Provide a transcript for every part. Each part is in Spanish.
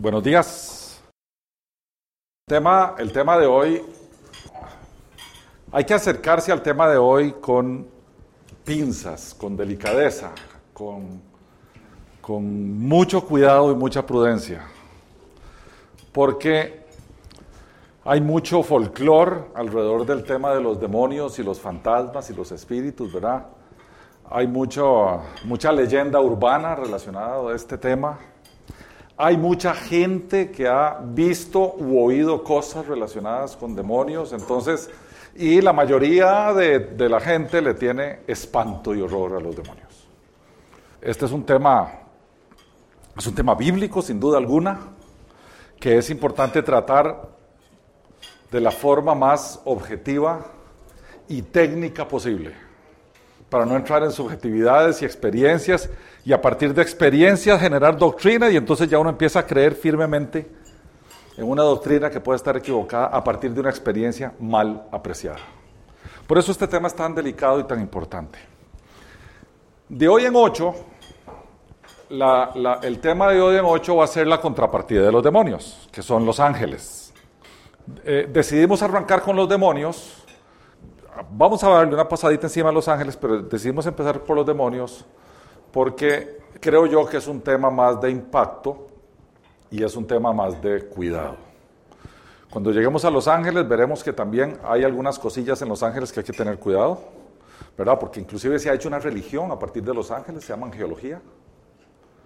Buenos días. El tema de hoy, hay que acercarse al tema de hoy con pinzas, con delicadeza, con, con mucho cuidado y mucha prudencia, porque hay mucho folclore alrededor del tema de los demonios y los fantasmas y los espíritus, ¿verdad? Hay mucho, mucha leyenda urbana relacionada a este tema. Hay mucha gente que ha visto u oído cosas relacionadas con demonios, entonces, y la mayoría de, la gente le tiene espanto y horror a los demonios. Este es un tema, es un tema bíblico, sin duda alguna, que es importante tratar de la forma más objetiva y técnica posible, para no entrar en subjetividades y experiencias y a partir de experiencias generar doctrina y entonces ya uno empieza a creer firmemente en una doctrina que puede estar equivocada a partir de una experiencia mal apreciada. Por eso este tema es tan delicado y tan importante. De hoy en ocho, el tema de hoy en ocho va a ser la contrapartida de los demonios, que son los ángeles. Eh, decidimos arrancar con los demonios. Vamos a darle una pasadita encima a los ángeles, pero decidimos empezar por los demonios porque creo yo que es un tema más de impacto y es un tema más de cuidado. Cuando lleguemos a Los Ángeles veremos que también hay algunas cosillas en Los Ángeles que hay que tener cuidado, ¿verdad? Porque inclusive se ha hecho una religión a partir de Los Ángeles, se llama angeología,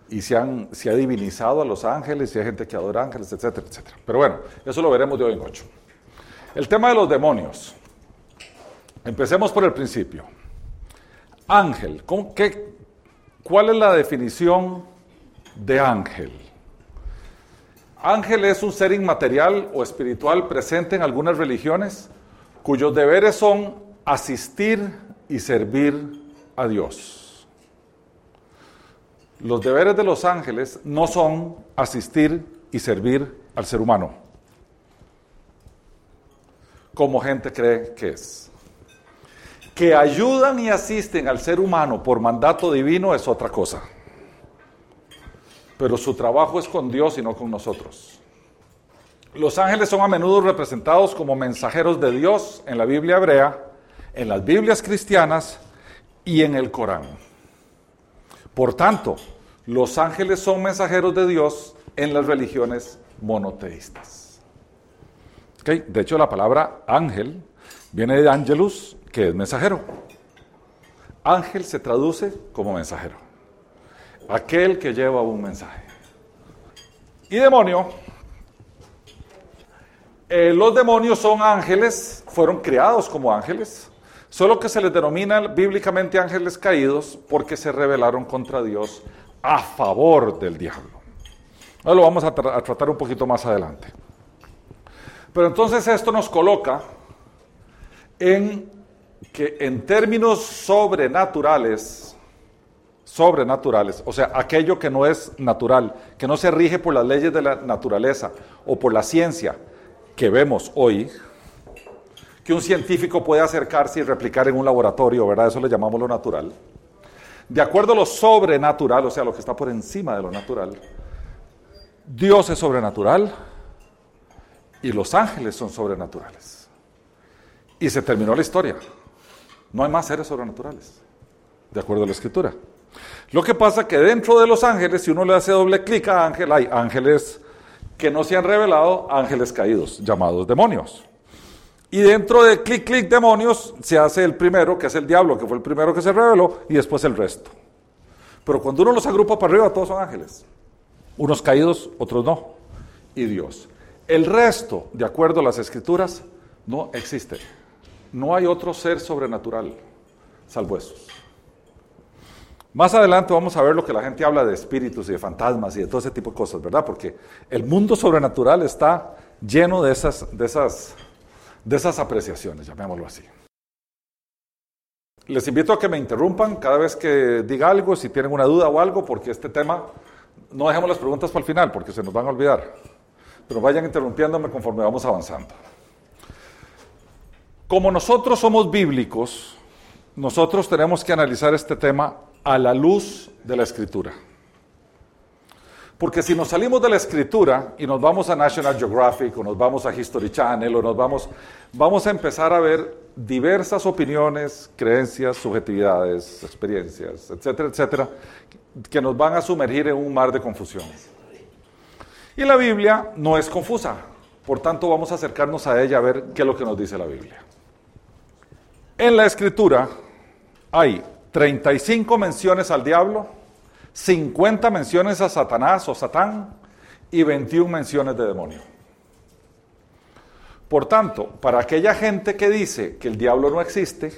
y se, han, se ha divinizado a Los Ángeles y hay gente que adora ángeles, etcétera, etcétera. Pero bueno, eso lo veremos de hoy en ocho. El tema de los demonios. Empecemos por el principio. Ángel, ¿cómo, qué, ¿Cuál es la definición de ángel? Ángel es un ser inmaterial o espiritual presente en algunas religiones cuyos deberes son asistir y servir a Dios. Los deberes de los ángeles no son asistir y servir al ser humano, como gente cree que es que ayudan y asisten al ser humano por mandato divino es otra cosa. Pero su trabajo es con Dios y no con nosotros. Los ángeles son a menudo representados como mensajeros de Dios en la Biblia hebrea, en las Biblias cristianas y en el Corán. Por tanto, los ángeles son mensajeros de Dios en las religiones monoteístas. Okay. De hecho, la palabra ángel viene de angelus, que es mensajero. Ángel se traduce como mensajero. Aquel que lleva un mensaje. Y demonio. Eh, los demonios son ángeles, fueron creados como ángeles, solo que se les denomina bíblicamente ángeles caídos porque se rebelaron contra Dios a favor del diablo. Ahora lo vamos a, a tratar un poquito más adelante. Pero entonces esto nos coloca en que en términos sobrenaturales, sobrenaturales, o sea, aquello que no es natural, que no se rige por las leyes de la naturaleza o por la ciencia que vemos hoy, que un científico puede acercarse y replicar en un laboratorio, ¿verdad? Eso le llamamos lo natural. De acuerdo a lo sobrenatural, o sea, lo que está por encima de lo natural, Dios es sobrenatural y los ángeles son sobrenaturales. Y se terminó la historia. No hay más seres sobrenaturales, de acuerdo a la escritura. Lo que pasa es que dentro de los ángeles, si uno le hace doble clic a ángel, hay ángeles que no se han revelado, ángeles caídos, llamados demonios. Y dentro de clic, clic, demonios, se hace el primero, que es el diablo, que fue el primero que se reveló, y después el resto. Pero cuando uno los agrupa para arriba, todos son ángeles. Unos caídos, otros no. Y Dios. El resto, de acuerdo a las escrituras, no existe. No hay otro ser sobrenatural, salvo esos. Más adelante vamos a ver lo que la gente habla de espíritus y de fantasmas y de todo ese tipo de cosas, ¿verdad? Porque el mundo sobrenatural está lleno de esas, de esas, de esas apreciaciones, llamémoslo así. Les invito a que me interrumpan cada vez que diga algo, si tienen una duda o algo, porque este tema, no dejemos las preguntas para el final, porque se nos van a olvidar. Pero vayan interrumpiéndome conforme vamos avanzando. Como nosotros somos bíblicos, nosotros tenemos que analizar este tema a la luz de la escritura. Porque si nos salimos de la escritura y nos vamos a National Geographic o nos vamos a History Channel o nos vamos, vamos a empezar a ver diversas opiniones, creencias, subjetividades, experiencias, etcétera, etcétera, que nos van a sumergir en un mar de confusión. Y la Biblia no es confusa, por tanto vamos a acercarnos a ella a ver qué es lo que nos dice la Biblia. En la escritura hay 35 menciones al diablo, 50 menciones a Satanás o Satán y 21 menciones de demonio. Por tanto, para aquella gente que dice que el diablo no existe,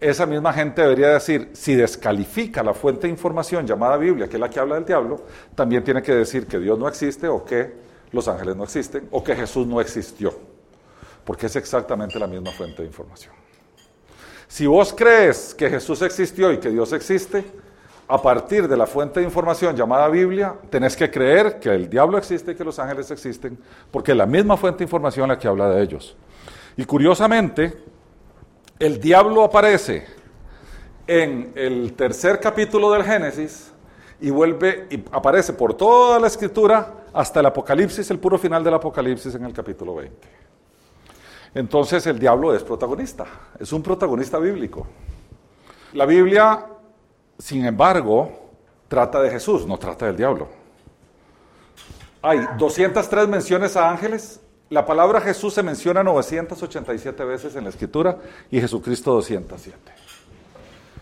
esa misma gente debería decir, si descalifica la fuente de información llamada Biblia, que es la que habla del diablo, también tiene que decir que Dios no existe o que los ángeles no existen o que Jesús no existió, porque es exactamente la misma fuente de información. Si vos crees que Jesús existió y que Dios existe, a partir de la fuente de información llamada Biblia, tenés que creer que el diablo existe y que los ángeles existen, porque es la misma fuente de información la que habla de ellos. Y curiosamente, el diablo aparece en el tercer capítulo del Génesis y vuelve y aparece por toda la escritura hasta el Apocalipsis, el puro final del Apocalipsis en el capítulo 20. Entonces el diablo es protagonista, es un protagonista bíblico. La Biblia sin embargo, trata de Jesús, no trata del diablo. Hay 203 menciones a ángeles. La palabra Jesús se menciona 987 veces en la Escritura y Jesucristo 207.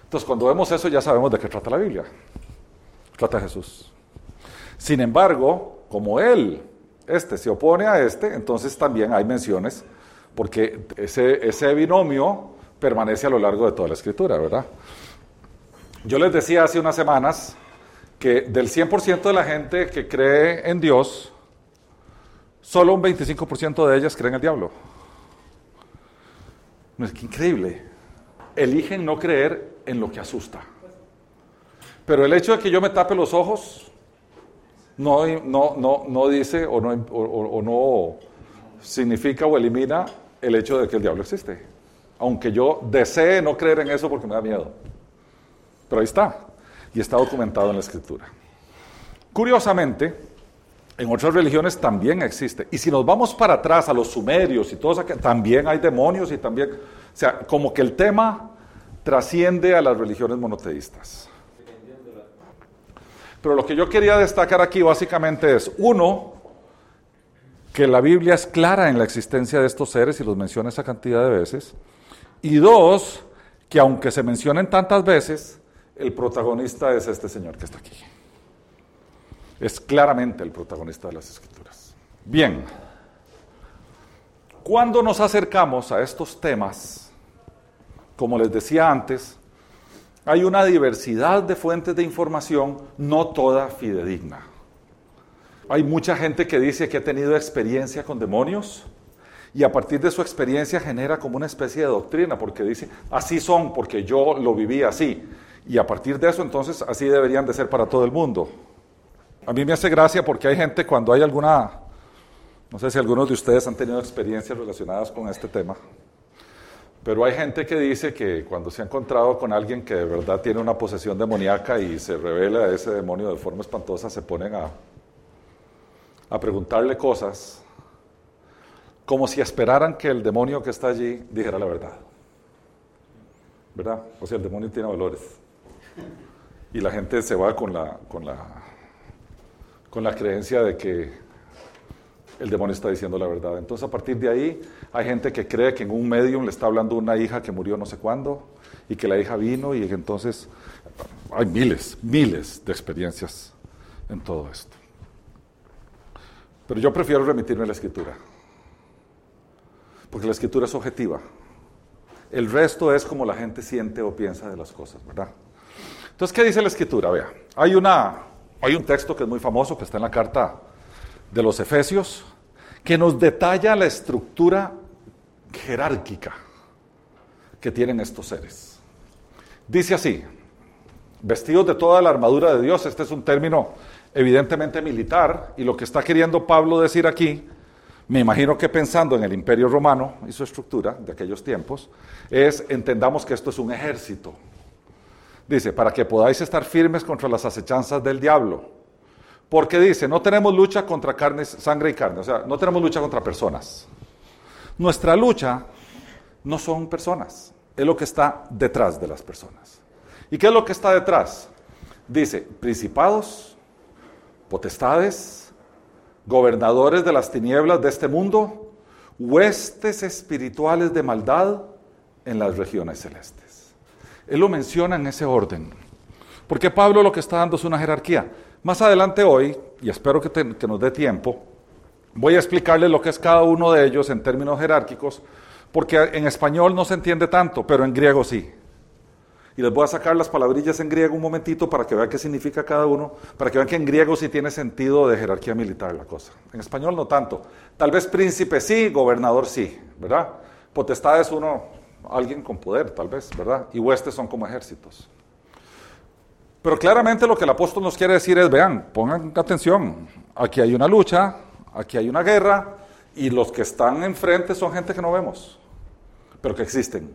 Entonces, cuando vemos eso, ya sabemos de qué trata la Biblia. Trata Jesús. Sin embargo, como él, este, se opone a este, entonces también hay menciones, porque ese, binomio permanece a lo largo de toda la Escritura, ¿verdad? Yo les decía hace unas semanas que del 100% de la gente que cree en Dios, solo un 25% de ellas creen en el diablo. Es que increíble. Eligen no creer en lo que asusta. Pero el hecho de que yo me tape los ojos no, no, no, no dice o no, o no significa o elimina el hecho de que el diablo existe. Aunque yo desee no creer en eso porque me da miedo. Pero ahí está, y está documentado en la escritura. Curiosamente, en otras religiones también existe. Y si nos vamos para atrás a los sumerios y todos aquellos, también hay demonios y también, o sea, como que el tema trasciende a las religiones monoteístas. Pero lo que yo quería destacar aquí básicamente es, uno, que la Biblia es clara en la existencia de estos seres y los menciona esa cantidad de veces. Y dos, que aunque se mencionen tantas veces, el protagonista es este señor que está aquí. Es claramente el protagonista de las escrituras. Bien, cuando nos acercamos a estos temas, como les decía antes, hay una diversidad de fuentes de información, no toda fidedigna. Hay mucha gente que dice que ha tenido experiencia con demonios y a partir de su experiencia genera como una especie de doctrina, porque dice, así son, porque yo lo viví así. Y a partir de eso, entonces, así deberían de ser para todo el mundo. A mí me hace gracia porque hay gente cuando hay alguna, no sé si algunos de ustedes han tenido experiencias relacionadas con este tema, pero hay gente que dice que cuando se ha encontrado con alguien que de verdad tiene una posesión demoníaca y se revela ese demonio de forma espantosa, se ponen a, a preguntarle cosas como si esperaran que el demonio que está allí dijera la verdad. ¿Verdad? O sea, el demonio tiene valores. Y la gente se va con la, con la, con la creencia de que el demonio está diciendo la verdad. Entonces, a partir de ahí, hay gente que cree que en un medium le está hablando una hija que murió no sé cuándo y que la hija vino y entonces hay miles, miles de experiencias en todo esto. Pero yo prefiero remitirme a la escritura, porque la escritura es objetiva. El resto es como la gente siente o piensa de las cosas, ¿verdad? Entonces, ¿qué dice la escritura? Vea, hay, una, hay un texto que es muy famoso, que está en la carta de los Efesios, que nos detalla la estructura jerárquica que tienen estos seres. Dice así, vestidos de toda la armadura de Dios, este es un término evidentemente militar, y lo que está queriendo Pablo decir aquí, me imagino que pensando en el imperio romano y su estructura de aquellos tiempos, es entendamos que esto es un ejército, Dice, para que podáis estar firmes contra las acechanzas del diablo. Porque dice, no tenemos lucha contra carne, sangre y carne, o sea, no tenemos lucha contra personas. Nuestra lucha no son personas, es lo que está detrás de las personas. ¿Y qué es lo que está detrás? Dice, principados, potestades, gobernadores de las tinieblas de este mundo, huestes espirituales de maldad en las regiones celestes. Él lo menciona en ese orden. Porque Pablo lo que está dando es una jerarquía. Más adelante hoy, y espero que, que nos dé tiempo, voy a explicarles lo que es cada uno de ellos en términos jerárquicos, porque en español no se entiende tanto, pero en griego sí. Y les voy a sacar las palabrillas en griego un momentito para que vean qué significa cada uno, para que vean que en griego sí tiene sentido de jerarquía militar la cosa. En español no tanto. Tal vez príncipe sí, gobernador sí, ¿verdad? Potestad es uno, alguien con poder, tal vez, ¿verdad? Y huestes son como ejércitos. Pero claramente lo que el apóstol nos quiere decir es, vean, pongan atención, aquí hay una lucha, aquí hay una guerra, y los que están enfrente son gente que no vemos, pero que existen,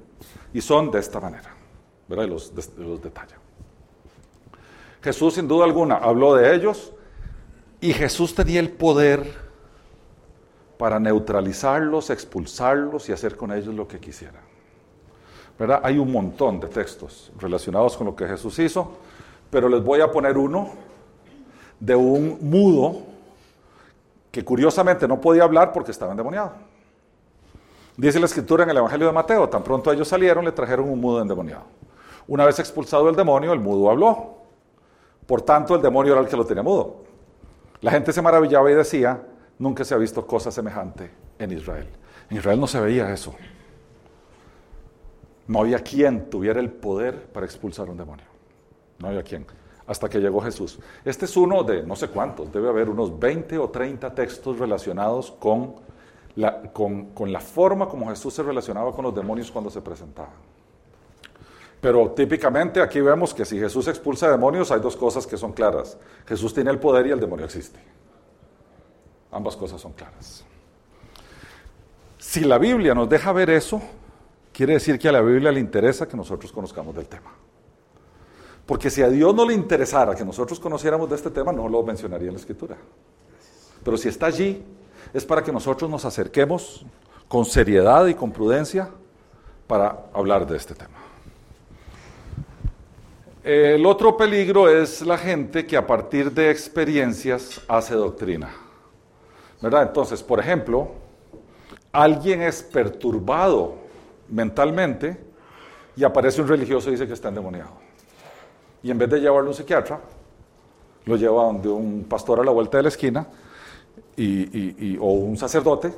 y son de esta manera. Y los, detalla. Jesús, sin duda alguna, habló de ellos y Jesús tenía el poder para neutralizarlos, expulsarlos y hacer con ellos lo que quisiera. ¿Verdad? Hay un montón de textos relacionados con lo que Jesús hizo, pero les voy a poner uno de un mudo que curiosamente no podía hablar porque estaba endemoniado. Dice la escritura en el Evangelio de Mateo, tan pronto ellos salieron, le trajeron un mudo endemoniado. Una vez expulsado el demonio, el mudo habló. Por tanto, el demonio era el que lo tenía mudo. La gente se maravillaba y decía, nunca se ha visto cosa semejante en Israel. En Israel no se veía eso. No había quien tuviera el poder para expulsar un demonio. No había quien. Hasta que llegó Jesús. Este es uno de no sé cuántos, debe haber unos 20 o 30 textos relacionados con la, con, con la forma como Jesús se relacionaba con los demonios cuando se presentaban. Pero típicamente aquí vemos que si Jesús expulsa demonios hay dos cosas que son claras. Jesús tiene el poder y el demonio existe. Ambas cosas son claras. Si la Biblia nos deja ver eso, quiere decir que a la Biblia le interesa que nosotros conozcamos del tema. Porque si a Dios no le interesara que nosotros conociéramos de este tema, no lo mencionaría en la Escritura. Pero si está allí, es para que nosotros nos acerquemos con seriedad y con prudencia para hablar de este tema. El otro peligro es la gente que a partir de experiencias hace doctrina. ¿Verdad? Entonces, por ejemplo, alguien es perturbado mentalmente y aparece un religioso y dice que está endemoniado. Y en vez de llevarlo a un psiquiatra, lo lleva donde un pastor a la vuelta de la esquina y, o un sacerdote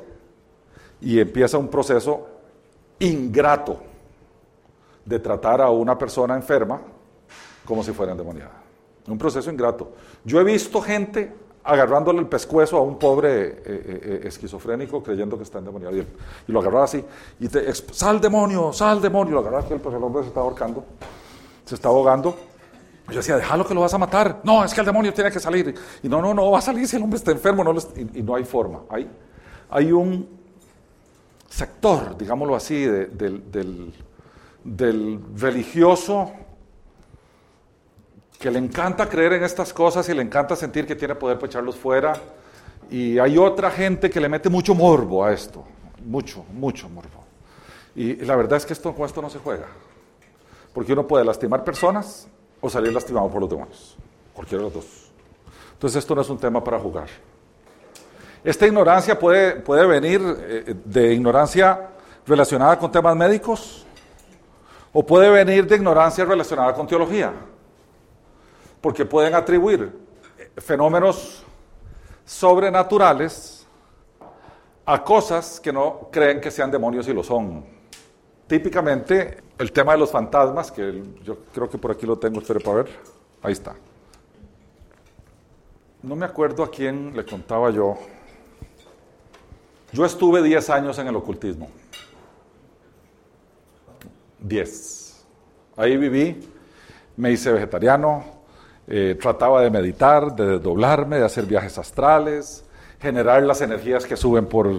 y empieza un proceso ingrato de tratar a una persona enferma como si fuera endemoniada. Un proceso ingrato. Yo he visto gente agarrándole el pescuezo a un pobre eh, eh, eh, esquizofrénico creyendo que está endemoniado. Y, lo agarraba así. Y te, sal demonio, sal demonio. Lo agarraba que pues el hombre se está ahorcando, se está ahogando. yo decía, déjalo que lo vas a matar. No, es que el demonio tiene que salir. Y no, no, no, va a salir si el hombre está enfermo. Y, no hay forma. Hay, hay un sector, digámoslo así, del, del religioso que le encanta creer en estas cosas y le encanta sentir que tiene poder para echarlos fuera. Y hay otra gente que le mete mucho morbo a esto, mucho, mucho morbo. Y la verdad es que esto, con esto no se juega, porque uno puede lastimar personas o salir lastimado por los demonios, cualquiera de los dos. Entonces esto no es un tema para jugar. Esta ignorancia puede, puede venir eh, de ignorancia relacionada con temas médicos o puede venir de ignorancia relacionada con teología porque pueden atribuir fenómenos sobrenaturales a cosas que no creen que sean demonios y lo son. Típicamente el tema de los fantasmas, que yo creo que por aquí lo tengo, espero para ver, ahí está. No me acuerdo a quién le contaba yo. Yo estuve 10 años en el ocultismo. 10. Ahí viví, me hice vegetariano, eh, trataba de meditar, de desdoblarme, de hacer viajes astrales, generar las energías que suben por...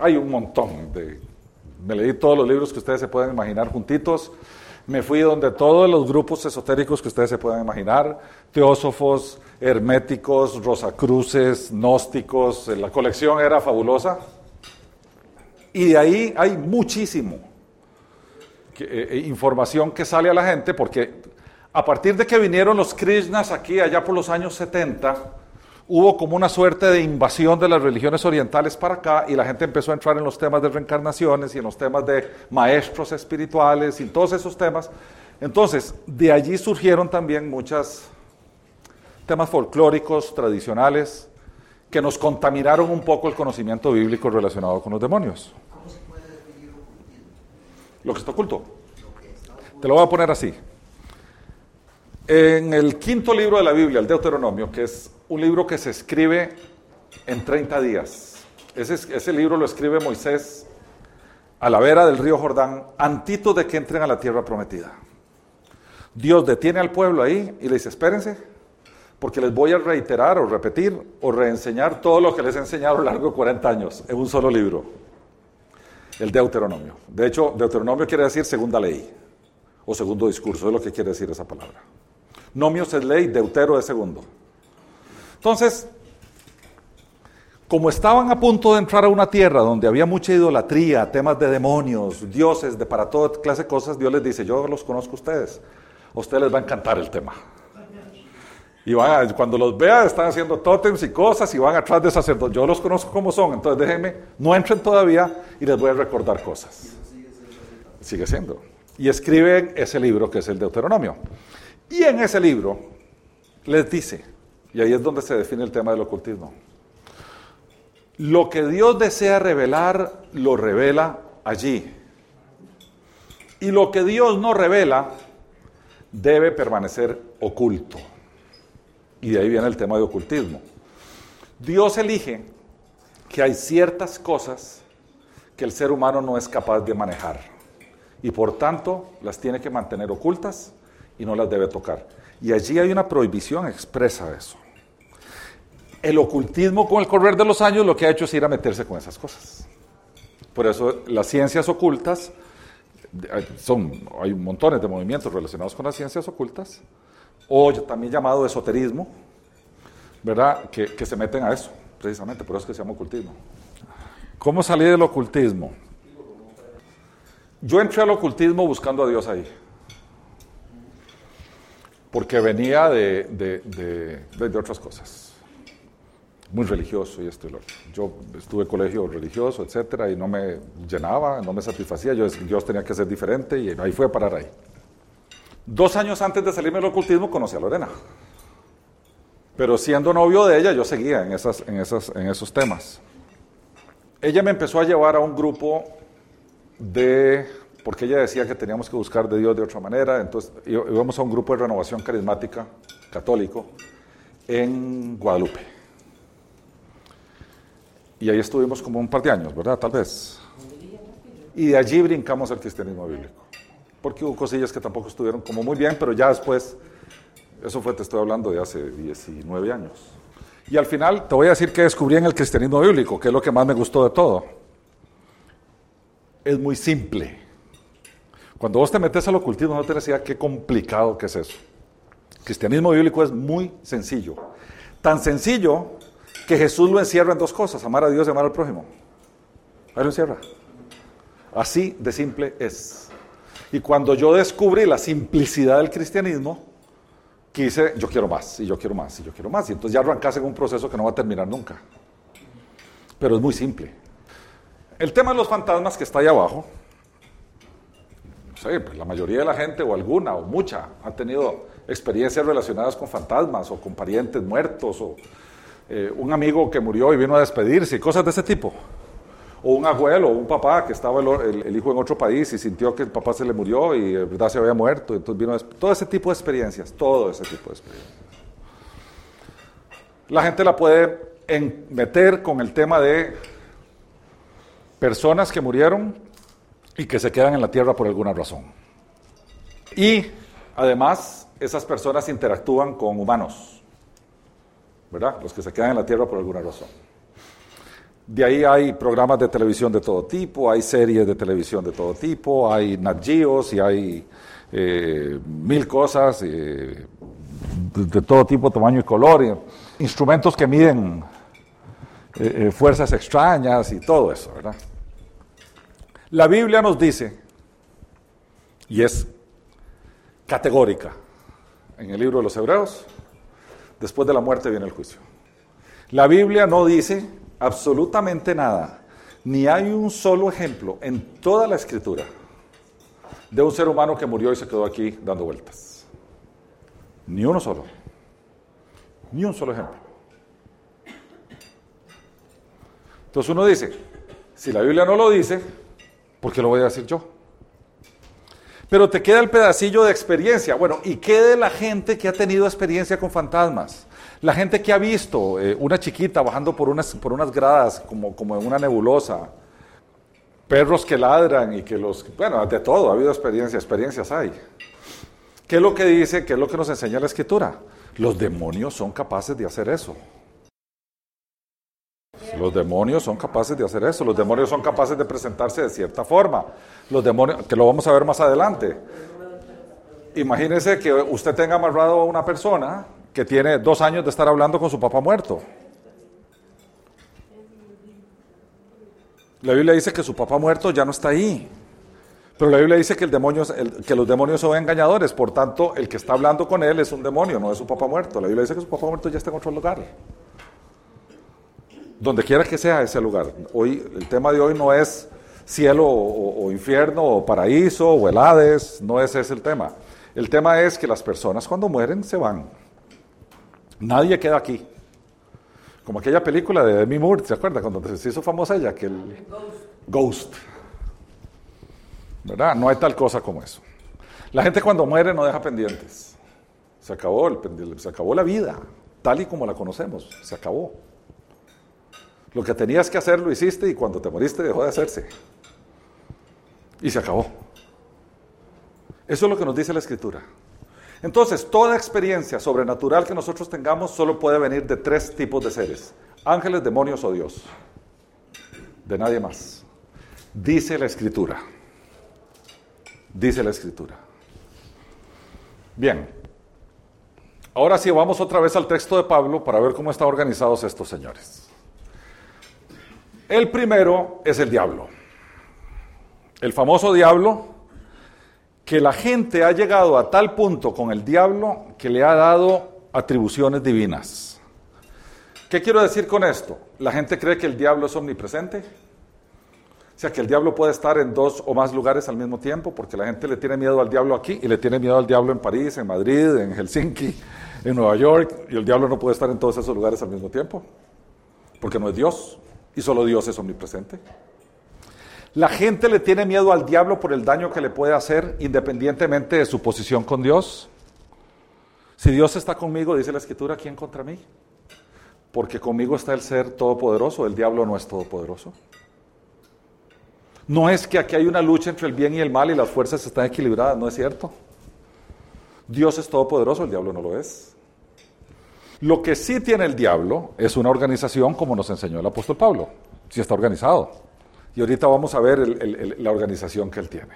hay un montón de... Me leí todos los libros que ustedes se pueden imaginar juntitos. Me fui donde todos los grupos esotéricos que ustedes se puedan imaginar, teósofos, herméticos, rosacruces, gnósticos, la colección era fabulosa. Y de ahí hay muchísimo eh, eh, información que sale a la gente, porque a partir de que vinieron los Krishnas aquí, allá por los años 70, hubo como una suerte de invasión de las religiones orientales para acá y la gente empezó a entrar en los temas de reencarnaciones y en los temas de maestros espirituales y todos esos temas. Entonces, de allí surgieron también muchos temas folclóricos, tradicionales, que nos contaminaron un poco el conocimiento bíblico relacionado con los demonios. ¿Cómo se puede definir Lo que está oculto. Te lo voy a poner así. En el quinto libro de la Biblia, el Deuteronomio, que es un libro que se escribe en 30 días. Ese, ese libro lo escribe Moisés a la vera del río Jordán, antito de que entren a la tierra prometida. Dios detiene al pueblo ahí y le dice, espérense, porque les voy a reiterar o repetir o reenseñar todo lo que les he enseñado a lo largo de 40 años en un solo libro, el Deuteronomio. De hecho, Deuteronomio quiere decir segunda ley o segundo discurso, es lo que quiere decir esa palabra. Nomios es ley, deutero es segundo. Entonces, como estaban a punto de entrar a una tierra donde había mucha idolatría, temas de demonios, dioses, de para toda clase de cosas, Dios les dice, yo los conozco a ustedes, a ustedes les va a encantar el tema. Y van cuando los vea, están haciendo tótems y cosas y van atrás de sacerdotes. Yo los conozco como son, entonces déjenme, no entren todavía y les voy a recordar cosas. Sigue siendo. Y escriben ese libro que es el Deuteronomio. Y en ese libro les dice, y ahí es donde se define el tema del ocultismo, lo que Dios desea revelar, lo revela allí. Y lo que Dios no revela, debe permanecer oculto. Y de ahí viene el tema de ocultismo. Dios elige que hay ciertas cosas que el ser humano no es capaz de manejar. Y por tanto las tiene que mantener ocultas y no las debe tocar. Y allí hay una prohibición expresa de eso. El ocultismo con el correr de los años lo que ha hecho es ir a meterse con esas cosas. Por eso las ciencias ocultas, son, hay montones de movimientos relacionados con las ciencias ocultas, o también llamado esoterismo, ¿verdad? Que, que se meten a eso, precisamente, por eso es que se llama ocultismo. ¿Cómo salí del ocultismo? Yo entré al ocultismo buscando a Dios ahí porque venía de, de, otras cosas. Muy religioso y esto y lo otro. Yo estuve en colegio religioso, etcétera, y no me llenaba, no me satisfacía. Yo, Dios tenía que ser diferente y ahí fue a parar ahí. Dos años antes de salirme del ocultismo conocí a Lorena. Pero siendo novio de ella, yo seguía en, esas, en, esas, en esos temas. Ella me empezó a llevar a un grupo de porque ella decía que teníamos que buscar de Dios de otra manera. Entonces íbamos a un grupo de renovación carismática católico en Guadalupe. Y ahí estuvimos como un par de años, ¿verdad? Tal vez. Y de allí brincamos al cristianismo bíblico. Porque hubo cosillas que tampoco estuvieron como muy bien, pero ya después, eso fue, te estoy hablando de hace 19 años. Y al final te voy a decir que descubrí en el cristianismo bíblico, que es lo que más me gustó de todo. Es muy simple. Cuando vos te metes al ocultismo, no te decía qué complicado que es eso. El cristianismo bíblico es muy sencillo. Tan sencillo que Jesús lo encierra en dos cosas, amar a Dios y amar al prójimo. Ahí lo encierra. Así de simple es. Y cuando yo descubrí la simplicidad del cristianismo, quise, yo quiero más, y yo quiero más, y yo quiero más. Y entonces ya arrancase en un proceso que no va a terminar nunca. Pero es muy simple. El tema de los fantasmas que está ahí abajo, pues la mayoría de la gente, o alguna, o mucha, ha tenido experiencias relacionadas con fantasmas, o con parientes muertos, o eh, un amigo que murió y vino a despedirse, cosas de ese tipo. O un abuelo, o un papá que estaba el, hijo en otro país y sintió que el papá se le murió y en verdad se había muerto, entonces vino todo ese tipo de experiencias, todo ese tipo de experiencias. La gente la puede meter con el tema de personas que murieron y que se quedan en la tierra por alguna razón. Y además, esas personas interactúan con humanos, ¿verdad? Los que se quedan en la tierra por alguna razón. De ahí hay programas de televisión de todo tipo, hay series de televisión de todo tipo, hay Nat y hay eh, mil cosas eh, de, todo tipo, tamaño y color, instrumentos que miden fuerzas extrañas y todo eso, ¿verdad? La Biblia nos dice, y es categórica, en el libro de los Hebreos, después de la muerte viene el juicio. La Biblia no dice absolutamente nada, ni hay un solo ejemplo en toda la escritura de un ser humano que murió y se quedó aquí dando vueltas. Ni uno solo. Ni un solo ejemplo. Entonces uno dice, si la Biblia no lo dice, ¿por qué lo voy a decir yo? Pero te queda el pedacillo de experiencia. Bueno, ¿y qué de la gente que ha tenido experiencia con fantasmas? La gente que ha visto eh, una chiquita bajando por unas, por unas gradas como, como en una nebulosa, perros que ladran y que los... Bueno, de todo, ha habido experiencias, experiencias hay. ¿Qué es lo que dice, qué es lo que nos enseña la escritura? Los demonios son capaces de hacer eso. Los demonios son capaces de hacer eso, los demonios son capaces de presentarse de cierta forma. Los demonios, que lo vamos a ver más adelante. Imagínese que usted tenga amarrado a una persona que tiene dos años de estar hablando con su papá muerto. La Biblia dice que su papá muerto ya no está ahí. Pero la Biblia dice que, el demonio, que los demonios son engañadores. Por tanto, el que está hablando con él es un demonio, no es su papá muerto. La Biblia dice que su papá muerto ya está en otro lugar. Donde quiera que sea ese lugar. Hoy, el tema de hoy no es cielo o, infierno o paraíso o el Hades. No ese es el tema. El tema es que las personas cuando mueren se van. Nadie queda aquí. Como aquella película de Demi Moore, ¿se acuerda? Cuando se hizo famosa ella, que el Ghost. ¿Verdad? No hay tal cosa como eso. La gente cuando muere no deja pendientes. Se acabó, se acabó la vida, tal y como la conocemos. Se acabó. Lo que tenías que hacer lo hiciste y cuando te moriste dejó de hacerse. Y se acabó. Eso es lo que nos dice la escritura. Entonces, toda experiencia sobrenatural que nosotros tengamos solo puede venir de tres tipos de seres. Ángeles, demonios o Dios. De nadie más. Dice la escritura. Dice la escritura. Bien. Ahora sí, vamos otra vez al texto de Pablo para ver cómo están organizados estos señores. El primero es el diablo. El famoso diablo que la gente ha llegado a tal punto con el diablo que le ha dado atribuciones divinas. ¿Qué quiero decir con esto? La gente cree que el diablo es omnipresente. O sea, que el diablo puede estar en dos o más lugares al mismo tiempo, porque la gente le tiene miedo al diablo aquí y le tiene miedo al diablo en París, en Madrid, en Helsinki, en Nueva York, y el diablo no puede estar en todos esos lugares al mismo tiempo, porque no es Dios, y solo Dios es omnipresente. La gente le tiene miedo al diablo por el daño que le puede hacer independientemente de su posición con Dios. Si Dios está conmigo, dice la escritura, ¿quién contra mí? Porque conmigo está el ser todopoderoso, el diablo no es todopoderoso. No es que aquí hay una lucha entre el bien y el mal y las fuerzas están equilibradas, no es cierto. Dios es todopoderoso, el diablo no lo es. Lo que sí tiene el diablo es una organización como nos enseñó el apóstol Pablo, si está organizado. Y ahorita vamos a ver la organización que él tiene.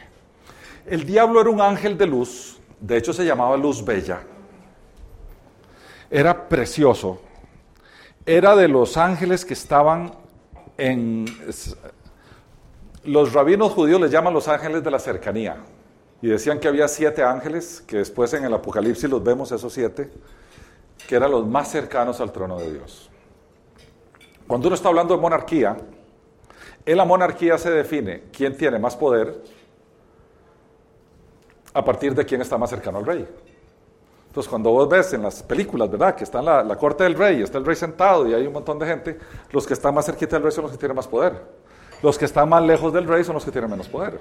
El diablo era un ángel de luz, de hecho se llamaba Luz Bella. Era precioso. Era de los ángeles que estaban en... Los rabinos judíos les llaman los ángeles de la cercanía. Y decían que había siete ángeles, que después en el Apocalipsis los vemos, esos siete, que eran los más cercanos al trono de Dios. Cuando uno está hablando de monarquía, en la monarquía se define quién tiene más poder a partir de quién está más cercano al rey. Entonces, cuando vos ves en las películas, ¿verdad? Que está en la, corte del rey, está el rey sentado y hay un montón de gente, los que están más cerquita del rey son los que tienen más poder. Los que están más lejos del rey son los que tienen menos poder.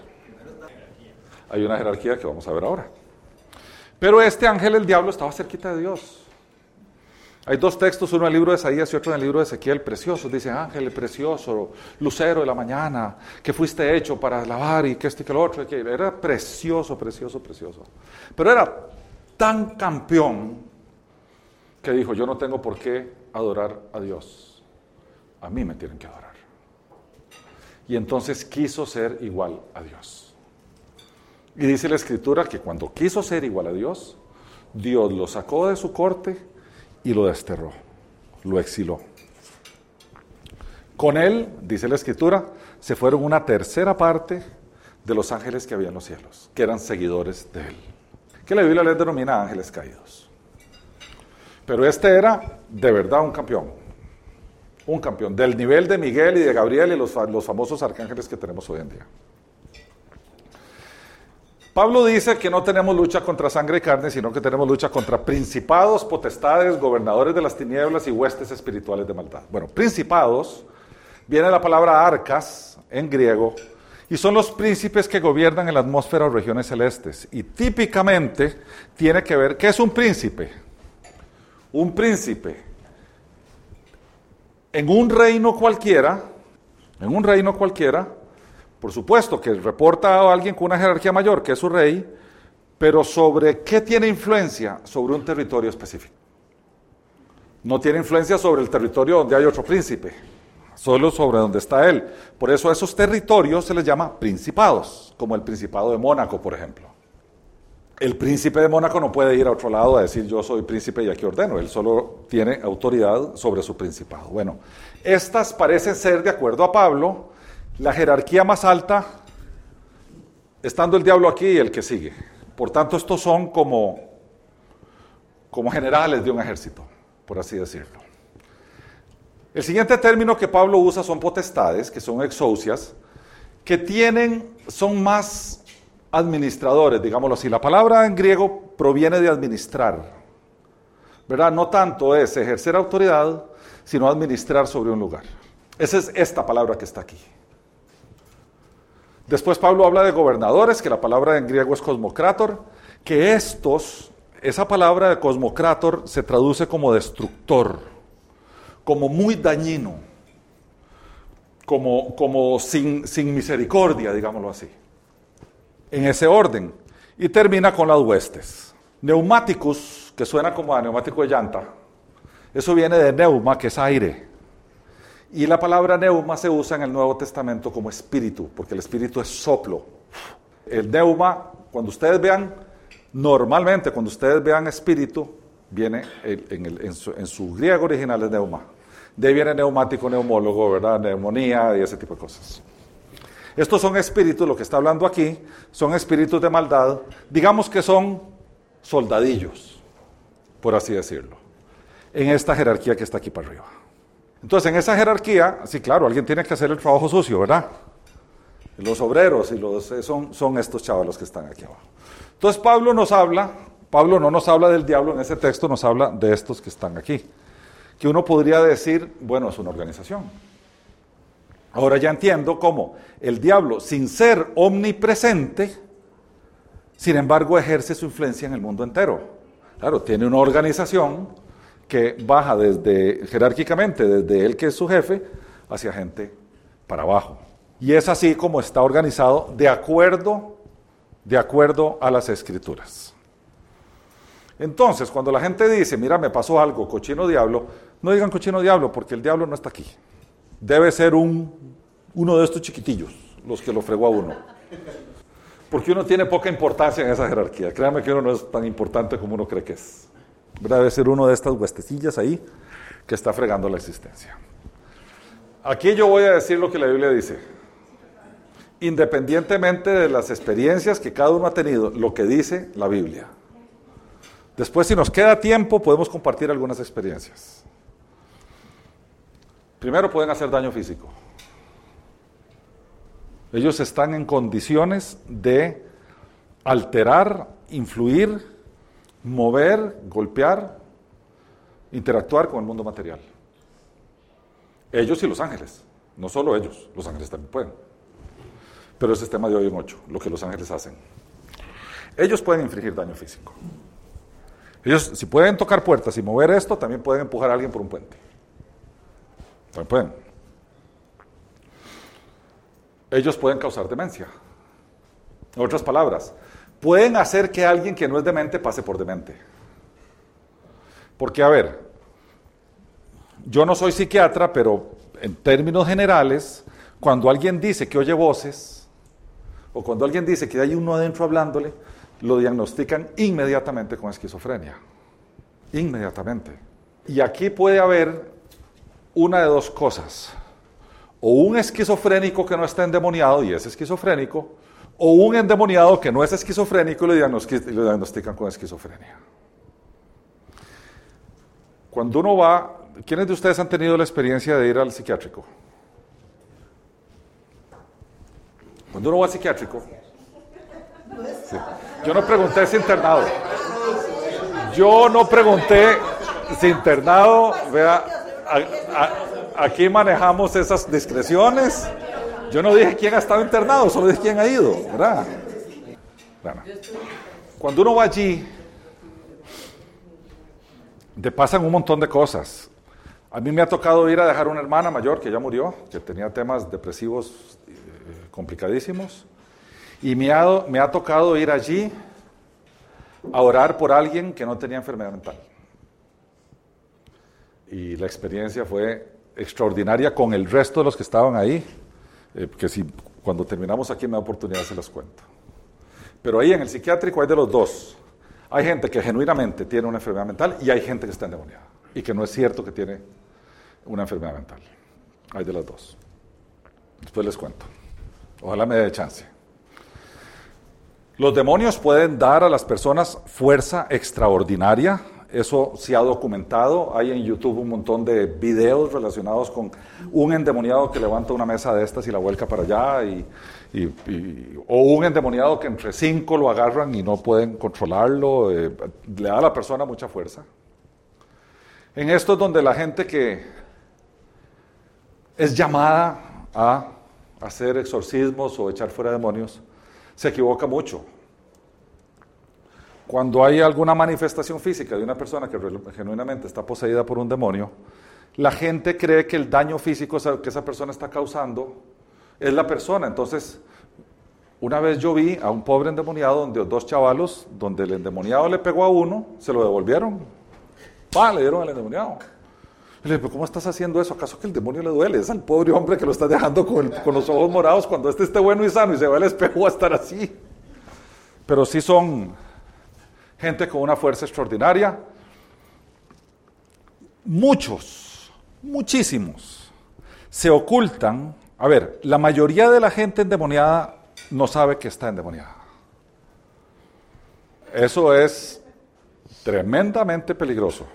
Hay una jerarquía que vamos a ver ahora. Pero este ángel, el diablo, estaba cerquita de Dios. Hay dos textos, uno en el libro de Isaías y otro en el libro de Ezequiel, preciosos. Dice, ángel precioso, lucero de la mañana, que fuiste hecho para lavar y que este y que lo otro. Era precioso, precioso, precioso. Pero era tan campeón que dijo, yo no tengo por qué adorar a Dios. A mí me tienen que adorar. Y entonces quiso ser igual a Dios. Y dice la escritura que cuando quiso ser igual a Dios, Dios lo sacó de su corte y lo desterró, lo exiló. Con él, dice la escritura, se fueron una tercera parte de los ángeles que había en los cielos, que eran seguidores de él, que la Biblia les denomina ángeles caídos. Pero este era de verdad un campeón, un campeón, del nivel de Miguel y de Gabriel y los, los famosos arcángeles que tenemos hoy en día. Pablo dice que no tenemos lucha contra sangre y carne, sino que tenemos lucha contra principados, potestades, gobernadores de las tinieblas y huestes espirituales de maldad. Bueno, principados, viene la palabra arcas en griego, y son los príncipes que gobiernan en la atmósfera o regiones celestes. Y típicamente tiene que ver, ¿qué es un príncipe? Un príncipe en un reino cualquiera, en un reino cualquiera, por supuesto que reporta a alguien con una jerarquía mayor, que es su rey, pero sobre qué tiene influencia sobre un territorio específico. No tiene influencia sobre el territorio donde hay otro príncipe, solo sobre donde está él. Por eso a esos territorios se les llama principados, como el Principado de Mónaco, por ejemplo. El príncipe de Mónaco no puede ir a otro lado a decir yo soy príncipe y aquí ordeno, él solo tiene autoridad sobre su principado. Bueno, estas parecen ser, de acuerdo a Pablo, la jerarquía más alta, estando el diablo aquí y el que sigue. Por tanto, estos son como, generales de un ejército, por así decirlo. El siguiente término que Pablo usa son potestades, que son exousias, que tienen, son más administradores, digámoslo así. La palabra en griego proviene de administrar, ¿verdad? No tanto es ejercer autoridad, sino administrar sobre un lugar. Esa es esta palabra que está aquí. Después Pablo habla de gobernadores, que la palabra en griego es cosmocrator, que estos, esa palabra de cosmocrator se traduce como destructor, como muy dañino, como, como sin, sin misericordia, digámoslo así. En ese orden. Y termina con las huestes. Neumáticos, que suena como a neumático de llanta, eso viene de neuma, que es aire. Y la palabra neuma se usa en el Nuevo Testamento como espíritu, porque el espíritu es soplo. El neuma, cuando ustedes vean, normalmente cuando ustedes vean espíritu, viene en, su, griego original es neuma. De ahí viene neumático, neumólogo, ¿verdad? Neumonía y ese tipo de cosas. Estos son espíritus, lo que está hablando aquí, son espíritus de maldad, digamos que son soldadillos, por así decirlo, en esta jerarquía que está aquí para arriba. Entonces, en esa jerarquía, sí, claro, alguien tiene que hacer el trabajo sucio, ¿verdad? Los obreros y los, eh, son, son estos chavalos que están aquí abajo. Entonces, Pablo nos habla, Pablo no nos habla del diablo en ese texto, nos habla de estos que están aquí. Que uno podría decir, bueno, es una organización. Ahora ya entiendo cómo el diablo, sin ser omnipresente, sin embargo ejerce su influencia en el mundo entero. Claro, tiene una organización que baja desde jerárquicamente, desde él que es su jefe, hacia gente para abajo. Y es así como está organizado de acuerdo, de acuerdo a las escrituras. Entonces, cuando la gente dice, mira, me pasó algo, cochino diablo, no digan cochino diablo, porque el diablo no está aquí. Debe ser un, uno de estos chiquitillos, los que lo fregó a uno. Porque uno tiene poca importancia en esa jerarquía. Créanme que uno no es tan importante como uno cree que es. Debe ser uno de estas huestecillas ahí que está fregando la existencia. Aquí yo voy a decir lo que la Biblia dice. Independientemente de las experiencias que cada uno ha tenido, lo que dice la Biblia. Después, si nos queda tiempo, podemos compartir algunas experiencias. Primero, pueden hacer daño físico. Ellos están en condiciones de alterar, influir mover, golpear, interactuar con el mundo material. Ellos y los ángeles, no solo ellos, los ángeles también pueden. Pero ese es tema de hoy en ocho, lo que los ángeles hacen. Ellos pueden infligir daño físico. Ellos, si pueden tocar puertas y mover esto, también pueden empujar a alguien por un puente. También pueden. Ellos pueden causar demencia. En otras palabras, pueden hacer que alguien que no es demente pase por demente. Porque, a ver, yo no soy psiquiatra, pero en términos generales, cuando alguien dice que oye voces, o cuando alguien dice que hay uno adentro hablándole, lo diagnostican inmediatamente con esquizofrenia. Inmediatamente. Y aquí puede haber una de dos cosas. O un esquizofrénico que no está endemoniado y es esquizofrénico, o un endemoniado que no es esquizofrénico y lo diagnostican con esquizofrenia. Cuando uno va, ¿quiénes de ustedes han tenido la experiencia de ir al psiquiátrico? Cuando uno va al psiquiátrico, yo no pregunté si internado. Yo no pregunté si internado, vea, aquí manejamos esas discreciones. Yo no dije quién ha estado internado, solo dije quién ha ido, ¿verdad? Cuando uno va allí, te pasan un montón de cosas. A mí me ha tocado ir a dejar una hermana mayor que ya murió, que tenía temas depresivos eh, complicadísimos. Y me ha, me ha tocado ir allí a orar por alguien que no tenía enfermedad mental. Y la experiencia fue extraordinaria con el resto de los que estaban ahí, eh, que si cuando terminamos aquí me da oportunidad se los cuento. Pero ahí en el psiquiátrico hay de los dos. Hay gente que genuinamente tiene una enfermedad mental y hay gente que está endemoniada y que no es cierto que tiene una enfermedad mental. Hay de los dos. Después les cuento. Ojalá me dé chance. Los demonios pueden dar a las personas fuerza extraordinaria. Eso se ha documentado. Hay en YouTube un montón de videos relacionados con un endemoniado que levanta una mesa de estas y la vuelca para allá. Y, o un endemoniado que entre cinco lo agarran y no pueden controlarlo. Eh, le da a la persona mucha fuerza. En esto es donde la gente que es llamada a hacer exorcismos o echar fuera demonios, se equivoca mucho. Cuando hay alguna manifestación física de una persona que genuinamente está poseída por un demonio, la gente cree que el daño físico que esa persona está causando es la persona. Entonces, una vez yo vi a un pobre endemoniado donde dos chavalos, donde el endemoniado le pegó a uno, se lo devolvieron. ¡Pah! Le dieron al endemoniado. Y le dije, ¿cómo estás haciendo eso? ¿Acaso que el demonio le duele? Es al pobre hombre que lo estás dejando con, con los ojos morados cuando este esté bueno y sano y se va al espejo a estar así. Pero sí son gente con una fuerza extraordinaria. Muchos, muchísimos, se ocultan. A ver, la mayoría de la gente endemoniada no sabe que está endemoniada. Eso es tremendamente peligroso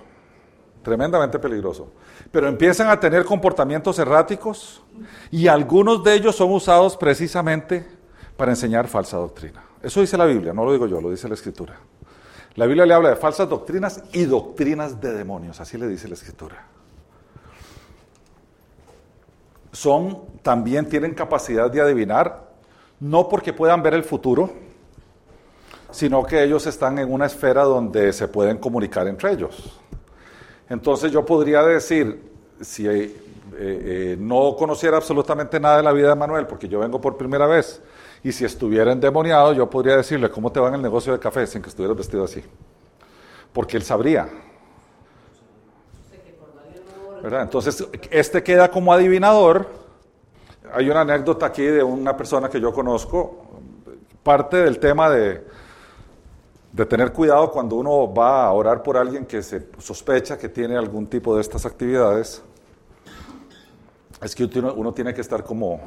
tremendamente peligroso. Pero empiezan a tener comportamientos erráticos y algunos de ellos son usados precisamente para enseñar falsa doctrina. Eso dice la Biblia, no lo digo yo, lo dice la Escritura. La Biblia le habla de falsas doctrinas y doctrinas de demonios, así le dice la Escritura. Son, también tienen capacidad de adivinar, no porque puedan ver el futuro, sino que ellos están en una esfera donde se pueden comunicar entre ellos. Entonces yo podría decir, si eh, eh, no conociera absolutamente nada de la vida de Manuel, porque yo vengo por primera vez, y si estuviera endemoniado, yo podría decirle, ¿cómo te va en el negocio de café sin que estuvieras vestido así? Porque él sabría. Entonces, este queda como adivinador. Hay una anécdota aquí de una persona que yo conozco, parte del tema de, de tener cuidado cuando uno va a orar por alguien que se sospecha que tiene algún tipo de estas actividades, es que uno, tiene que estar como,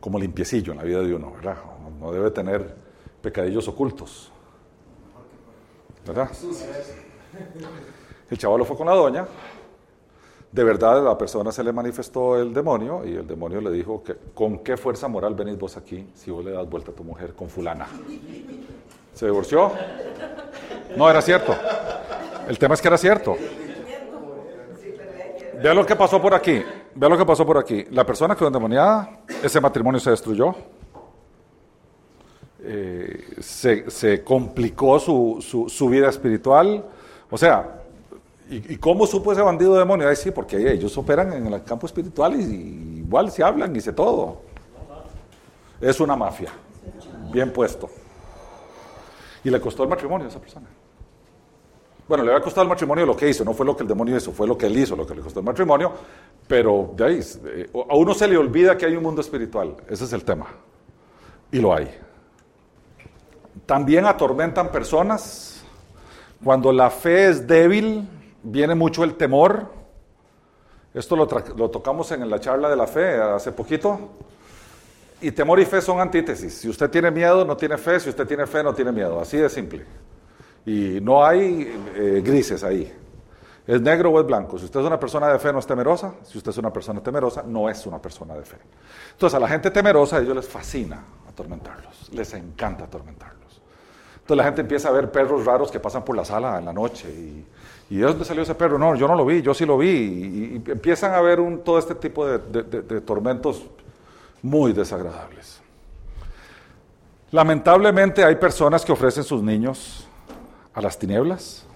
como limpiecillo en la vida de uno, ¿verdad? No debe tener pecadillos ocultos, ¿verdad? El chaval fue con la doña, de verdad a la persona se le manifestó el demonio y el demonio le dijo que con qué fuerza moral venís vos aquí si vos le das vuelta a tu mujer con fulana. ¿Se divorció? No, era cierto. El tema es que era cierto. Vea lo que pasó por aquí. Vea lo que pasó por aquí. La persona quedó endemoniada, ese matrimonio se destruyó. Eh, se, complicó su, vida espiritual. O sea, ¿y, cómo supo ese bandido demonio? Ay, sí, porque ellos operan en el campo espiritual y igual se hablan y se todo. Es una mafia. Bien puesto. Y le costó el matrimonio a esa persona. Bueno, le había costado el matrimonio lo que hizo, no fue lo que el demonio hizo, fue lo que él hizo, lo que le costó el matrimonio, pero de ahí, eh, a uno se le olvida que hay un mundo espiritual, ese es el tema. Y lo hay. También atormentan personas. Cuando la fe es débil, viene mucho el temor. Esto lo, lo, tocamos en la charla de la fe hace poquito. Y temor y fe son antítesis. Si usted tiene miedo, no tiene fe. Si usted tiene fe, no tiene miedo. Así de simple. Y no hay eh, grises ahí. ¿Es negro o es blanco? Si usted es una persona de fe, no es temerosa. Si usted es una persona temerosa, no es una persona de fe. Entonces, a la gente temerosa, a ellos les fascina atormentarlos. Les encanta atormentarlos. Entonces, la gente empieza a ver perros raros que pasan por la sala en la noche. ¿Y, ¿y de dónde salió ese perro? No, yo no lo vi, yo sí lo vi. Y, empiezan a ver todo este tipo de, de tormentos muy desagradables. Lamentablemente, hay personas que ofrecen sus niños a las tinieblas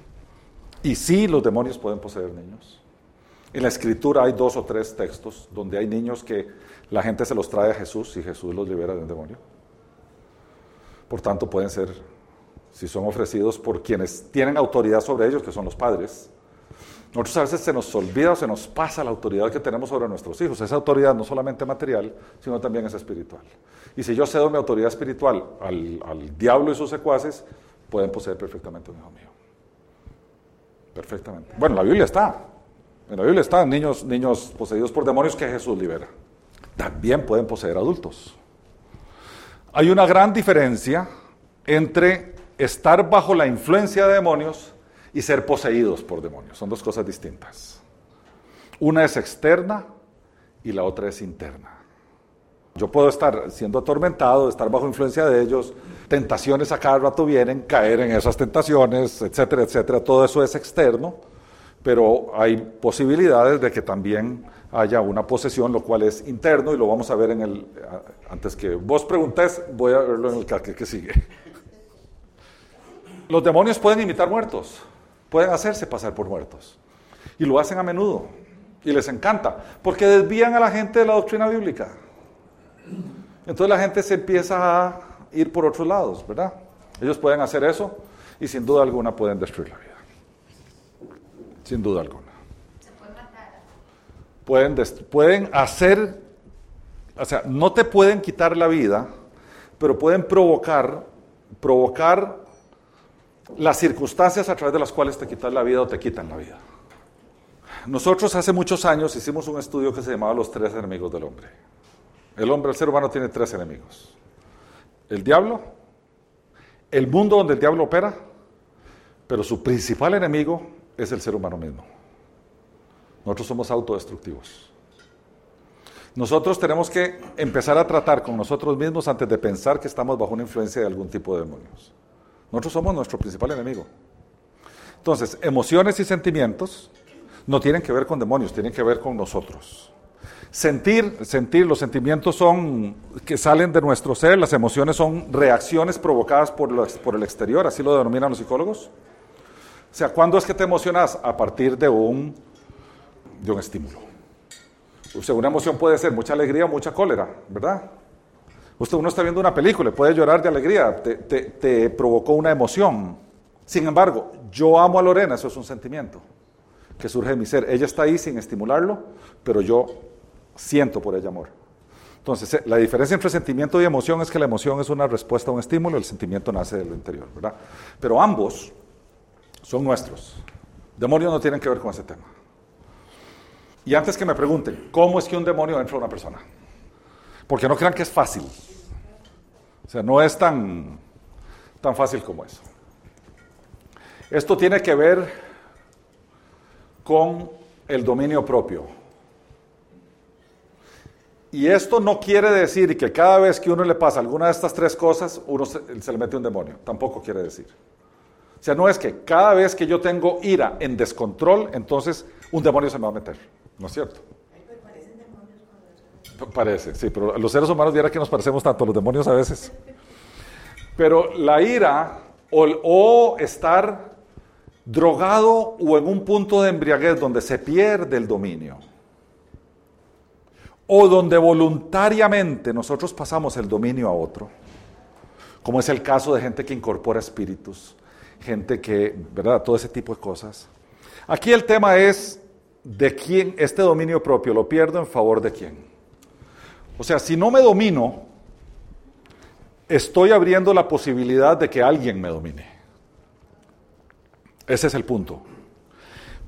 y sí, los demonios pueden poseer niños. En la escritura hay dos o tres textos donde hay niños que la gente se los trae a Jesús y Jesús los libera de un demonio. Por tanto, pueden ser, si son ofrecidos por quienes tienen autoridad sobre ellos, que son los padres. Nosotros a veces se nos olvida o se nos pasa la autoridad que tenemos sobre nuestros hijos. Esa autoridad no solamente material, sino también es espiritual. Y si yo cedo mi autoridad espiritual al, al diablo y sus secuaces, pueden poseer perfectamente un hijo mío. Perfectamente. Bueno, la Biblia está. En la Biblia están niños, niños poseídos por demonios que Jesús libera. También pueden poseer adultos. Hay una gran diferencia entre estar bajo la influencia de demonios y ser poseídos por demonios. Son dos cosas distintas. Una es externa y la otra es interna. Yo puedo estar siendo atormentado, estar bajo influencia de ellos, tentaciones a cada rato vienen, caer en esas tentaciones, etcétera, etcétera. Todo eso es externo, pero hay posibilidades de que también haya una posesión, lo cual es interno y lo vamos a ver en el... Antes que vos preguntes, voy a verlo en el que, que sigue. Los demonios pueden imitar muertos, pueden hacerse pasar por muertos. Y lo hacen a menudo. Y les encanta, porque desvían a la gente de la doctrina bíblica. Entonces la gente se empieza a ir por otros lados, ¿verdad? Ellos pueden hacer eso y sin duda alguna pueden destruir la vida. Sin duda alguna. Se puede matar. Pueden, pueden hacer, o sea, no te pueden quitar la vida, pero pueden provocar, provocar las circunstancias a través de las cuales te quitan la vida o te quitan la vida. Nosotros hace muchos años hicimos un estudio que se llamaba Los tres enemigos del hombre. El hombre, el ser humano tiene tres enemigos el diablo, el mundo donde el diablo opera, pero su principal enemigo es el ser humano mismo. Nosotros somos autodestructivos. Nosotros tenemos que empezar a tratar con nosotros mismos antes de pensar que estamos bajo una influencia de algún tipo de demonios. Nosotros somos nuestro principal enemigo. Entonces, emociones y sentimientos no tienen que ver con demonios, tienen que ver con nosotros. Sentir, sentir, los sentimientos son que salen de nuestro ser, las emociones son reacciones provocadas por, por el exterior, así lo denominan los psicólogos. O sea, ¿cuándo es que te emocionas? A partir de un, de un estímulo. O sea, una emoción puede ser mucha alegría o mucha cólera, ¿verdad? Usted uno está viendo una película, puede llorar de alegría, te, te, te provocó una emoción. Sin embargo, yo amo a Lorena, eso es un sentimiento que surge de mi ser. Ella está ahí sin estimularlo, pero yo siento por ella amor. Entonces, eh, la diferencia entre sentimiento y emoción es que la emoción es una respuesta a un estímulo, el sentimiento nace del interior, ¿verdad? Pero ambos son nuestros. Demonios no tienen que ver con ese tema. Y antes que me pregunten, ¿cómo es que un demonio entra a una persona? Porque no crean que es fácil. O sea, no es tan, tan fácil como eso. Esto tiene que ver con el dominio propio. Y esto no quiere decir que cada vez que uno le pasa alguna de estas tres cosas, uno se, le mete un demonio. Tampoco quiere decir. O sea, no es que cada vez que yo tengo ira en descontrol, entonces un demonio se me va a meter. ¿No es cierto? Parece, sí, pero los seres humanos viera que nos parecemos tanto a los demonios a veces. Pero la ira o, o estar drogado o en un punto de embriaguez donde se pierde el dominio o donde voluntariamente nosotros pasamos el dominio a otro, como es el caso de gente que incorpora espíritus, gente que, ¿verdad? Todo ese tipo de cosas. Aquí el tema es de quién este dominio propio lo pierdo en favor de quién. O sea, si no me domino, estoy abriendo la posibilidad de que alguien me domine. Ese es el punto.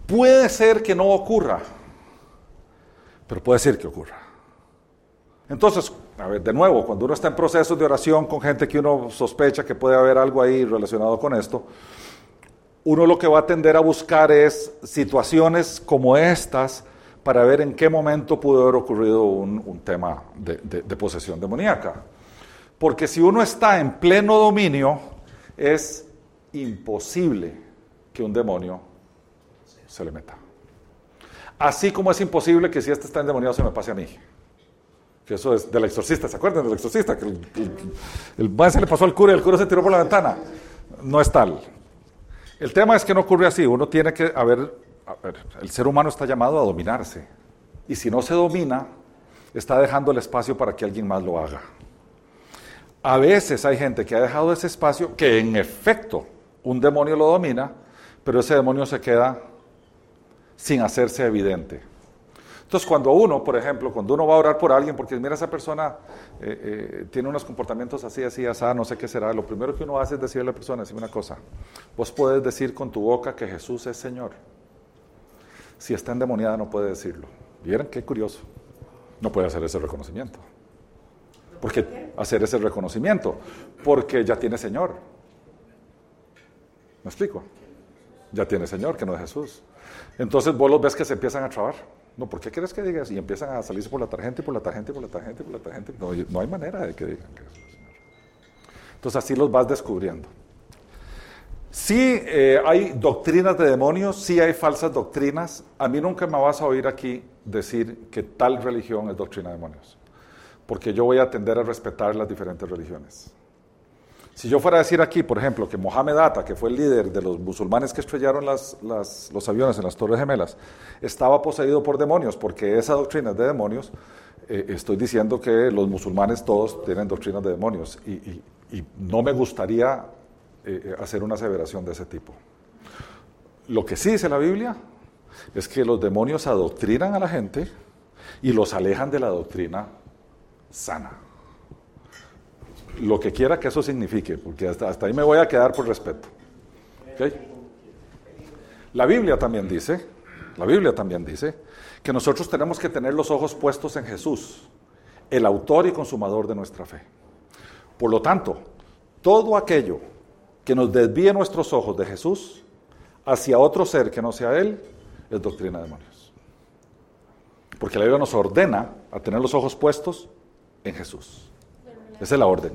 Puede ser que no ocurra, pero puede ser que ocurra. Entonces, a ver, de nuevo, cuando uno está en procesos de oración con gente que uno sospecha que puede haber algo ahí relacionado con esto, uno lo que va a tender a buscar es situaciones como estas para ver en qué momento pudo haber ocurrido un, tema de, de posesión demoníaca. Porque si uno está en pleno dominio, es imposible que un demonio se le meta. Así como es imposible que si este está endemoniado se me pase a mí. Eso es del exorcista, ¿se acuerdan del exorcista? Que el, el, se le pasó al cura y el cura se tiró por la ventana. No es tal. El tema es que no ocurre así. Uno tiene que haber, el ser humano está llamado a dominarse. Y si no se domina, está dejando el espacio para que alguien más lo haga. A veces hay gente que ha dejado ese espacio que en efecto un demonio lo domina, pero ese demonio se queda sin hacerse evidente. Entonces, cuando uno, por ejemplo, cuando uno va a orar por alguien, porque mira, esa persona eh, eh, tiene unos comportamientos así, así, así, no sé qué será, lo primero que uno hace es decirle a la persona, decirme una cosa, vos puedes decir con tu boca que Jesús es Señor. Si está endemoniada no puede decirlo. ¿Vieron qué curioso? No puede hacer ese reconocimiento. ¿Por qué hacer ese reconocimiento? Porque ya tiene Señor. ¿Me explico? Ya tiene Señor, que no es Jesús. Entonces vos los ves que se empiezan a trabar. No, ¿por qué quieres que digas? Y empiezan a salirse por la tarjeta y por la tarjeta y por la tarjeta y por la tarjeta. No, no hay manera de que digan que es Señor. Entonces así los vas descubriendo. Sí eh, hay doctrinas de demonios, sí hay falsas doctrinas. A mí nunca me vas a oír aquí decir que tal religión es doctrina de demonios porque yo voy a tender a respetar las diferentes religiones. Si yo fuera a decir aquí, por ejemplo, que Mohamed Atta, que fue el líder de los musulmanes que estrellaron los aviones en las Torres Gemelas, estaba poseído por demonios, porque esa doctrina es de demonios, eh, estoy diciendo que los musulmanes todos tienen doctrinas de demonios y, no me gustaría eh, hacer una aseveración de ese tipo. Lo que sí dice la Biblia es que los demonios adoctrinan a la gente y los alejan de la doctrina sana. Lo que quiera que eso signifique, porque hasta, ahí me voy a quedar por respeto. La Biblia también dice, la Biblia también dice, que nosotros tenemos que tener los ojos puestos en Jesús, el autor y consumador de nuestra fe. Por lo tanto, todo aquello que nos desvíe nuestros ojos de Jesús hacia otro ser que no sea Él, es doctrina de demonios. Porque la Biblia nos ordena a tener los ojos puestos en Jesús. Esa es la orden.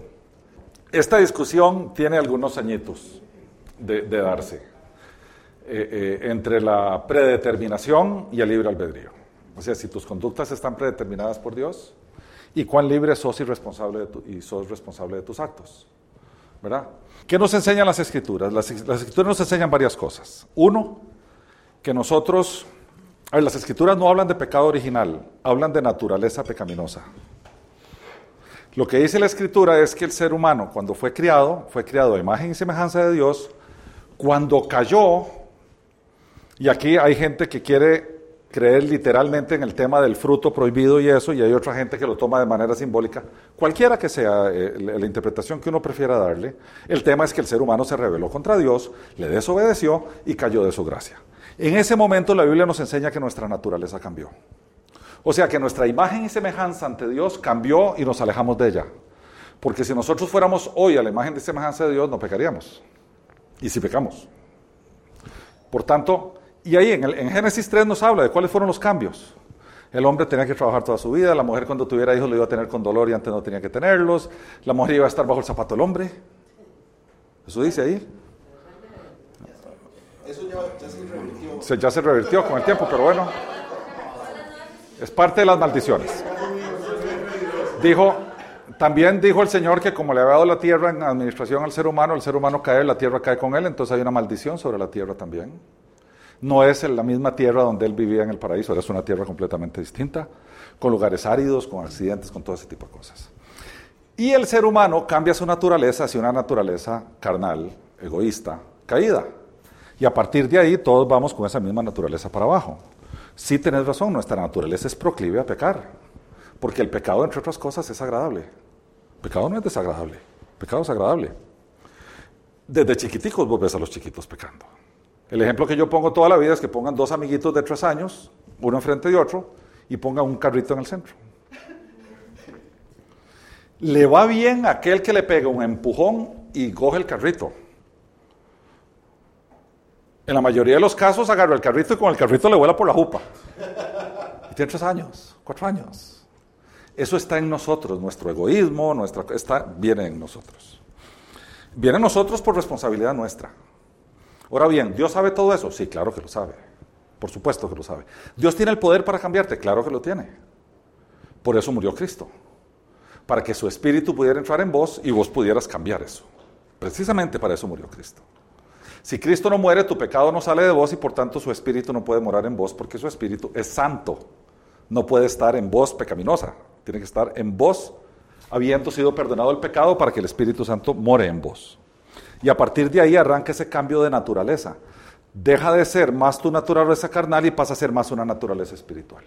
Esta discusión tiene algunos añitos de, darse eh, eh, entre la predeterminación y el libre albedrío. O sea, si tus conductas están predeterminadas por Dios y cuán libre sos y responsable y sos responsable de tus actos. ¿Verdad? ¿Qué nos enseñan las escrituras? Las, las escrituras nos enseñan varias cosas. Uno, que nosotros, a ver, las escrituras no hablan de pecado original, hablan de naturaleza pecaminosa. Lo que dice la escritura es que el ser humano, cuando fue criado, fue criado a imagen y semejanza de Dios, cuando cayó, y aquí hay gente que quiere creer literalmente en el tema del fruto prohibido y eso, y hay otra gente que lo toma de manera simbólica, cualquiera que sea eh, la interpretación que uno prefiera darle, el tema es que el ser humano se rebeló contra Dios, le desobedeció y cayó de su gracia. En ese momento la Biblia nos enseña que nuestra naturaleza cambió. O sea que nuestra imagen y semejanza ante Dios cambió y nos alejamos de ella. Porque si nosotros fuéramos hoy a la imagen y semejanza de Dios, no pecaríamos. Y si pecamos. Por tanto, y ahí en, en Génesis 3 nos habla de cuáles fueron los cambios. El hombre tenía que trabajar toda su vida, la mujer cuando tuviera hijos lo iba a tener con dolor y antes no tenía que tenerlos, la mujer iba a estar bajo el zapato del hombre. Eso dice ahí. Eso ya, ya se revirtió. ya se revirtió con el tiempo, pero bueno. Es parte de las maldiciones. Dijo, también dijo el Señor que como le había dado la tierra en administración al ser humano, el ser humano cae, la tierra cae con él, entonces hay una maldición sobre la tierra también. No es la misma tierra donde él vivía en el paraíso, era una tierra completamente distinta, con lugares áridos, con accidentes, con todo ese tipo de cosas. Y el ser humano cambia su naturaleza hacia una naturaleza carnal, egoísta, caída. Y a partir de ahí todos vamos con esa misma naturaleza para abajo. Sí tenés razón, nuestra naturaleza es proclive a pecar, porque el pecado, entre otras cosas, es agradable. Pecado no es desagradable. Pecado es agradable. Desde chiquiticos vos ves a los chiquitos pecando. El ejemplo que yo pongo toda la vida es que pongan dos amiguitos de tres años, uno enfrente de otro, y pongan un carrito en el centro. Le va bien a aquel que le pega un empujón y coge el carrito. En la mayoría de los casos agarra el carrito y con el carrito le vuela por la jupa. Y tiene tres años, cuatro años. Eso está en nosotros, nuestro egoísmo, nuestra, está, viene en nosotros. Viene en nosotros por responsabilidad nuestra. Ahora bien, ¿Dios sabe todo eso? Sí, claro que lo sabe. Por supuesto que lo sabe. ¿Dios tiene el poder para cambiarte? Claro que lo tiene. Por eso murió Cristo. Para que su espíritu pudiera entrar en vos y vos pudieras cambiar eso. Precisamente para eso murió Cristo. Si Cristo no muere, tu pecado no sale de vos y por tanto su espíritu no puede morar en vos porque su espíritu es santo. No puede estar en vos pecaminosa. Tiene que estar en vos habiendo sido perdonado el pecado para que el Espíritu Santo more en vos. Y a partir de ahí arranca ese cambio de naturaleza. Deja de ser más tu naturaleza carnal y pasa a ser más una naturaleza espiritual.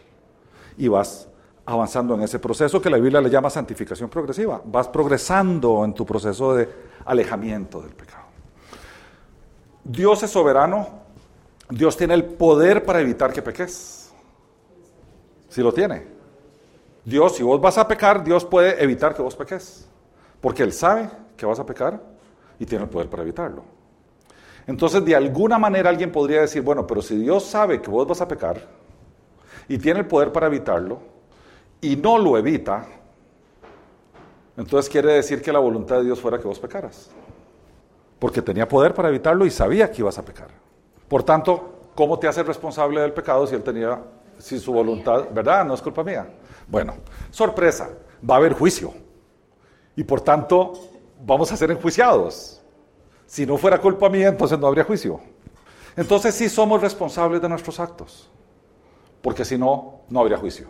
Y vas avanzando en ese proceso que la Biblia le llama santificación progresiva. Vas progresando en tu proceso de alejamiento del pecado. Dios es soberano. Dios tiene el poder para evitar que peques. Si lo tiene. Dios, si vos vas a pecar, Dios puede evitar que vos peques. Porque Él sabe que vas a pecar y tiene el poder para evitarlo. Entonces, de alguna manera alguien podría decir, bueno, pero si Dios sabe que vos vas a pecar y tiene el poder para evitarlo y no lo evita, entonces quiere decir que la voluntad de Dios fuera que vos pecaras. Porque tenía poder para evitarlo y sabía que ibas a pecar. Por tanto, ¿cómo te hace responsable del pecado si Él tenía, si su voluntad, verdad? No es culpa mía. Bueno, sorpresa, va a haber juicio. Y por tanto, vamos a ser enjuiciados. Si no fuera culpa mía, entonces no habría juicio. Entonces sí somos responsables de nuestros actos, porque si no, no habría juicio.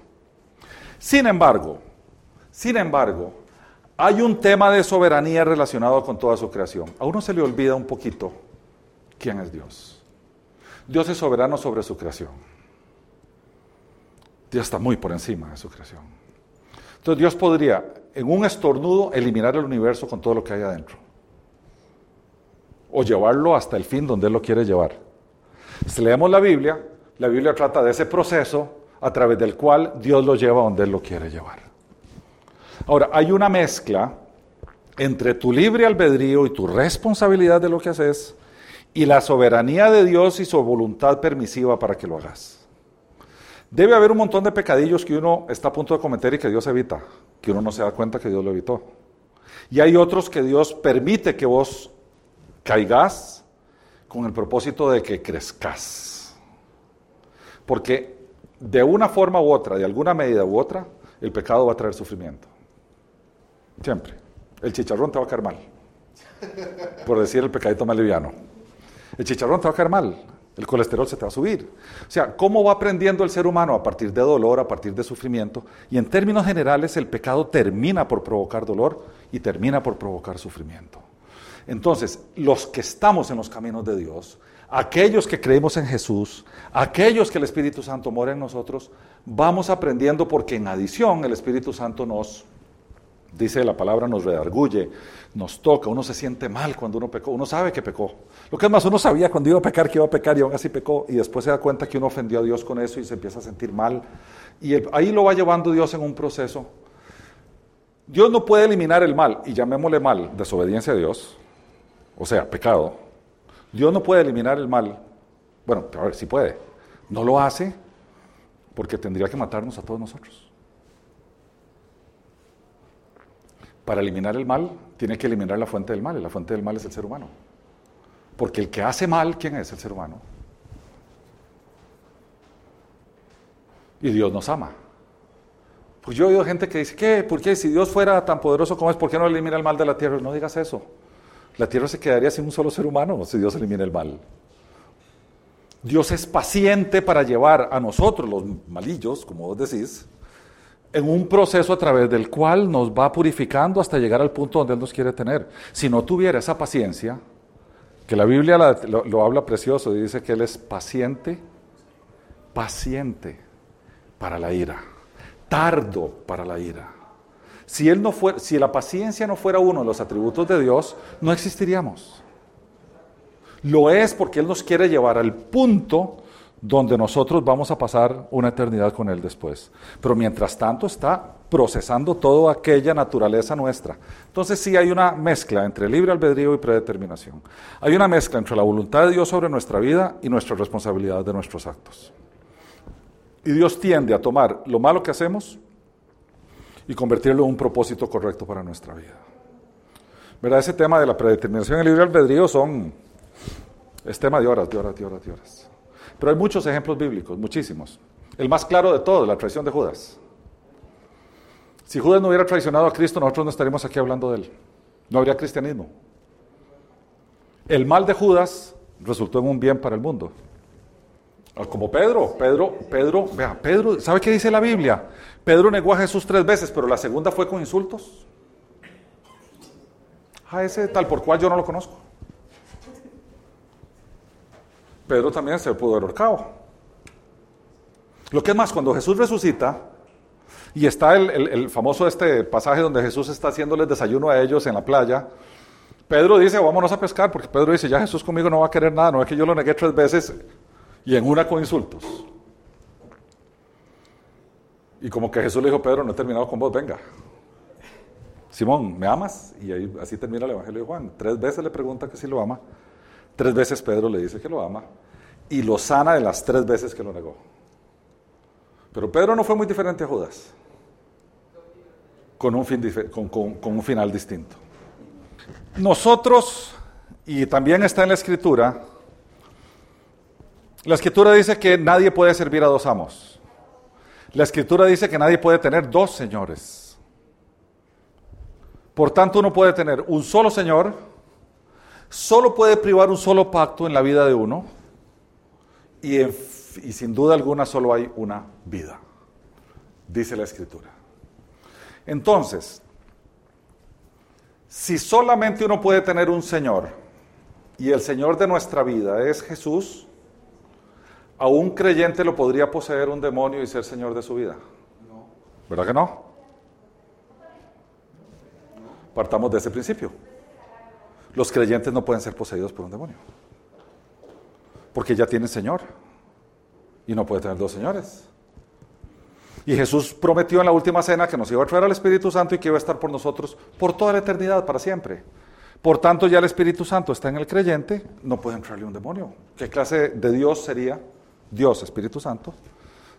Sin embargo, sin embargo, hay un tema de soberanía relacionado con toda su creación. A uno se le olvida un poquito quién es Dios. Dios es soberano sobre su creación. Dios está muy por encima de su creación. Entonces Dios podría, en un estornudo, eliminar el universo con todo lo que hay adentro. O llevarlo hasta el fin donde Él lo quiere llevar. Si leemos la Biblia, la Biblia trata de ese proceso a través del cual Dios lo lleva donde Él lo quiere llevar. Ahora, hay una mezcla entre tu libre albedrío y tu responsabilidad de lo que haces y la soberanía de Dios y su voluntad permisiva para que lo hagas. Debe haber un montón de pecadillos que uno está a punto de cometer y que Dios evita, que uno no se da cuenta que Dios lo evitó. Y hay otros que Dios permite que vos caigas con el propósito de que crezcas. Porque de una forma u otra, de alguna medida u otra, el pecado va a traer sufrimiento. Siempre. El chicharrón te va a caer mal. Por decir el pecadito más liviano. El chicharrón te va a caer mal el colesterol se te va a subir. O sea, ¿cómo va aprendiendo el ser humano a partir de dolor, a partir de sufrimiento? Y en términos generales, el pecado termina por provocar dolor y termina por provocar sufrimiento. Entonces, los que estamos en los caminos de Dios, aquellos que creemos en Jesús, aquellos que el Espíritu Santo mora en nosotros, vamos aprendiendo porque en adición el Espíritu Santo nos Dice la palabra, nos redarguye, nos toca, uno se siente mal cuando uno pecó, uno sabe que pecó. Lo que es más, uno sabía cuando iba a pecar que iba a pecar y aún así pecó y después se da cuenta que uno ofendió a Dios con eso y se empieza a sentir mal. Y ahí lo va llevando Dios en un proceso. Dios no puede eliminar el mal, y llamémosle mal, desobediencia a Dios, o sea, pecado. Dios no puede eliminar el mal. Bueno, a ver, si puede. No lo hace porque tendría que matarnos a todos nosotros. Para eliminar el mal, tiene que eliminar la fuente del mal, y la fuente del mal es el ser humano. Porque el que hace mal, ¿quién es el ser humano? Y Dios nos ama. Pues yo he oído gente que dice, ¿qué? ¿Por qué? Si Dios fuera tan poderoso como es, ¿por qué no elimina el mal de la tierra? No digas eso. La tierra se quedaría sin un solo ser humano si Dios elimina el mal. Dios es paciente para llevar a nosotros, los malillos, como vos decís, en un proceso a través del cual nos va purificando hasta llegar al punto donde Él nos quiere tener. Si no tuviera esa paciencia, que la Biblia lo, habla precioso, dice que Él es paciente, paciente para la ira, tardo para la ira. Si, él no si la paciencia no fuera uno de los atributos de Dios, no existiríamos. Lo es porque Él nos quiere llevar al punto donde nosotros vamos a pasar una eternidad con Él después. Pero mientras tanto está procesando toda aquella naturaleza nuestra. Entonces sí hay una mezcla entre libre albedrío y predeterminación. Hay una mezcla entre la voluntad de Dios sobre nuestra vida y nuestra responsabilidad de nuestros actos. Y Dios tiende a tomar lo malo que hacemos y convertirlo en un propósito correcto para nuestra vida. ¿Verdad? Ese tema de la predeterminación y el libre albedrío son, es tema de horas, de horas, de horas, de horas. Pero hay muchos ejemplos bíblicos, muchísimos. El más claro de todos, la traición de Judas. Si Judas no hubiera traicionado a Cristo, nosotros no estaríamos aquí hablando de él. No habría cristianismo. El mal de Judas resultó en un bien para el mundo. Ah, como Pedro, Pedro, Pedro, vea, Pedro, ¿sabe qué dice la Biblia? Pedro negó a Jesús tres veces, pero la segunda fue con insultos. A ese tal por cual yo no lo conozco. Pedro también se pudo haber. Lo que es más, cuando Jesús resucita, y está el, famoso este pasaje donde Jesús está haciéndoles desayuno a ellos en la playa, Pedro dice, vámonos a pescar, porque Pedro dice, ya Jesús conmigo no va a querer nada, no es que yo lo negué tres veces y en una con insultos. Y como que Jesús le dijo, Pedro, no he terminado con vos, venga. Simón, ¿me amas? Y ahí, así termina el Evangelio de Juan. Tres veces le pregunta que si lo ama. Tres veces Pedro le dice que lo ama y lo sana de las tres veces que lo negó. Pero Pedro no fue muy diferente a Judas, con un, final distinto. Nosotros, y también está en la escritura, la escritura dice que nadie puede servir a dos amos. La escritura dice que nadie puede tener dos señores. Por tanto, uno puede tener un solo señor solo puede privar un solo pacto en la vida de uno y, sin duda alguna solo hay una vida, dice la escritura. Entonces, si solamente uno puede tener un Señor y el Señor de nuestra vida es Jesús, ¿a un creyente lo podría poseer un demonio y ser Señor de su vida? ¿Verdad que no? Partamos de ese principio. Los creyentes no pueden ser poseídos por un demonio. Porque ya tienen Señor. Y no puede tener dos señores. Y Jesús prometió en la última cena que nos iba a traer al Espíritu Santo y que iba a estar por nosotros por toda la eternidad, para siempre. Por tanto, ya el Espíritu Santo está en el creyente, no puede entrarle un demonio. ¿Qué clase de Dios sería Dios, Espíritu Santo,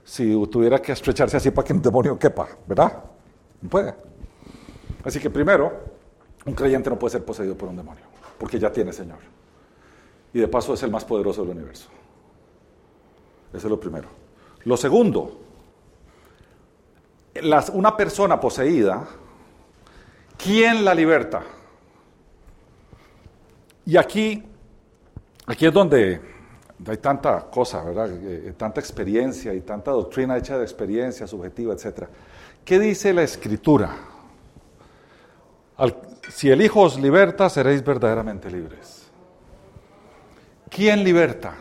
si tuviera que estrecharse así para que un demonio quepa? ¿Verdad? No puede. Así que primero, un creyente no puede ser poseído por un demonio, porque ya tiene Señor. Y de paso es el más poderoso del universo. Eso es lo primero. Lo segundo, una persona poseída, ¿quién la liberta? Y aquí, aquí es donde hay tanta cosa, ¿verdad? Eh, tanta experiencia y tanta doctrina hecha de experiencia subjetiva, etc. ¿Qué dice la escritura? Si el Hijo os liberta, seréis verdaderamente libres. ¿Quién liberta?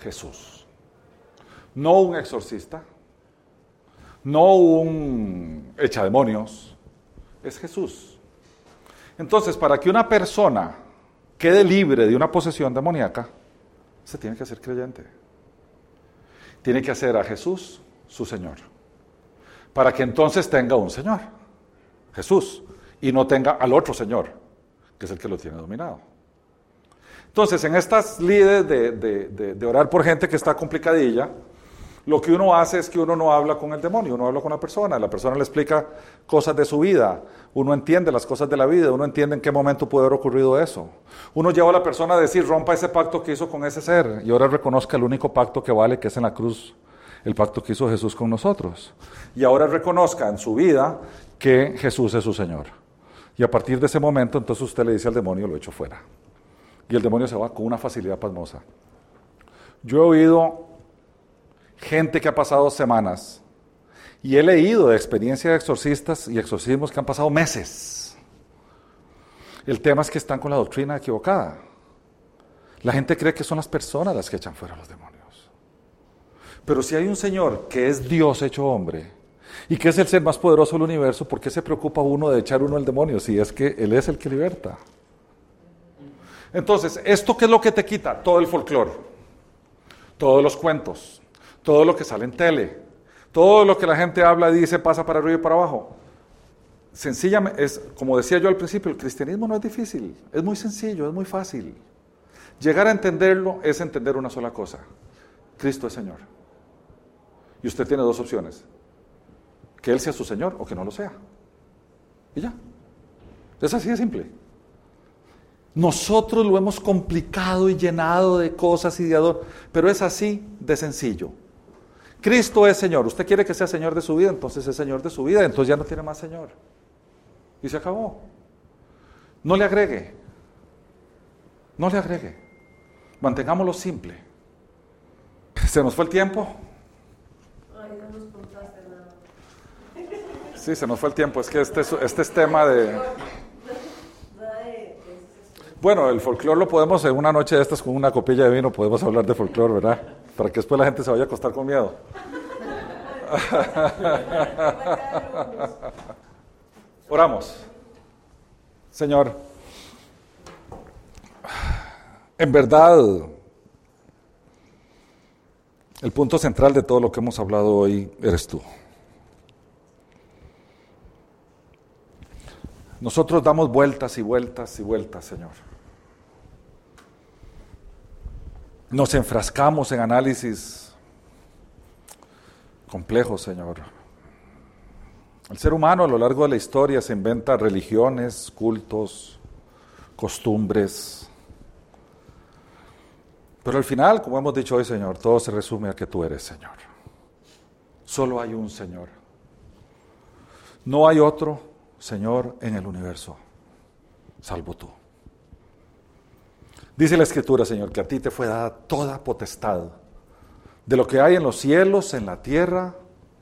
Jesús. No un exorcista, no un echa demonios, es Jesús. Entonces, para que una persona quede libre de una posesión demoníaca, se tiene que hacer creyente. Tiene que hacer a Jesús su Señor. Para que entonces tenga un Señor. Jesús y no tenga al otro Señor, que es el que lo tiene dominado. Entonces, en estas lides de, orar por gente que está complicadilla, lo que uno hace es que uno no habla con el demonio, uno habla con la persona, la persona le explica cosas de su vida, uno entiende las cosas de la vida, uno entiende en qué momento puede haber ocurrido eso. Uno lleva a la persona a decir, rompa ese pacto que hizo con ese ser y ahora reconozca el único pacto que vale, que es en la cruz, el pacto que hizo Jesús con nosotros. Y ahora reconozca en su vida que Jesús es su Señor. Y a partir de ese momento, entonces usted le dice al demonio, lo echo fuera. Y el demonio se va con una facilidad pasmosa. Yo he oído gente que ha pasado semanas y he leído de experiencia de exorcistas y exorcismos que han pasado meses. El tema es que están con la doctrina equivocada. La gente cree que son las personas las que echan fuera a los demonios. Pero si hay un Señor que es Dios hecho hombre, ¿Y qué es el ser más poderoso del universo? ¿Por qué se preocupa uno de echar uno al demonio si es que Él es el que liberta? Entonces, ¿esto qué es lo que te quita? Todo el folclore, todos los cuentos, todo lo que sale en tele, todo lo que la gente habla, dice, pasa para arriba y para abajo. Sencillamente, es, como decía yo al principio, el cristianismo no es difícil, es muy sencillo, es muy fácil. Llegar a entenderlo es entender una sola cosa. Cristo es Señor. Y usted tiene dos opciones. Que Él sea su Señor o que no lo sea. Y ya. Es así de simple. Nosotros lo hemos complicado y llenado de cosas y de ador, pero es así de sencillo. Cristo es Señor. Usted quiere que sea Señor de su vida, entonces es Señor de su vida, entonces ya no tiene más Señor. Y se acabó. No le agregue. No le agregue. Mantengámoslo simple. ¿Se nos fue el tiempo? Sí, se nos fue el tiempo. Es que este, este es tema de... Bueno, el folclore lo podemos en una noche de estas con una copilla de vino, podemos hablar de folclore, ¿verdad? Para que después la gente se vaya a acostar con miedo. Oramos. Señor, en verdad, el punto central de todo lo que hemos hablado hoy eres tú. Nosotros damos vueltas y vueltas y vueltas, Señor. Nos enfrascamos en análisis complejos, Señor. El ser humano a lo largo de la historia se inventa religiones, cultos, costumbres. Pero al final, como hemos dicho hoy, Señor, todo se resume a que tú eres Señor. Solo hay un Señor. No hay otro Señor en el universo, salvo tú. Dice la Escritura, Señor, que a ti te fue dada toda potestad de lo que hay en los cielos, en la tierra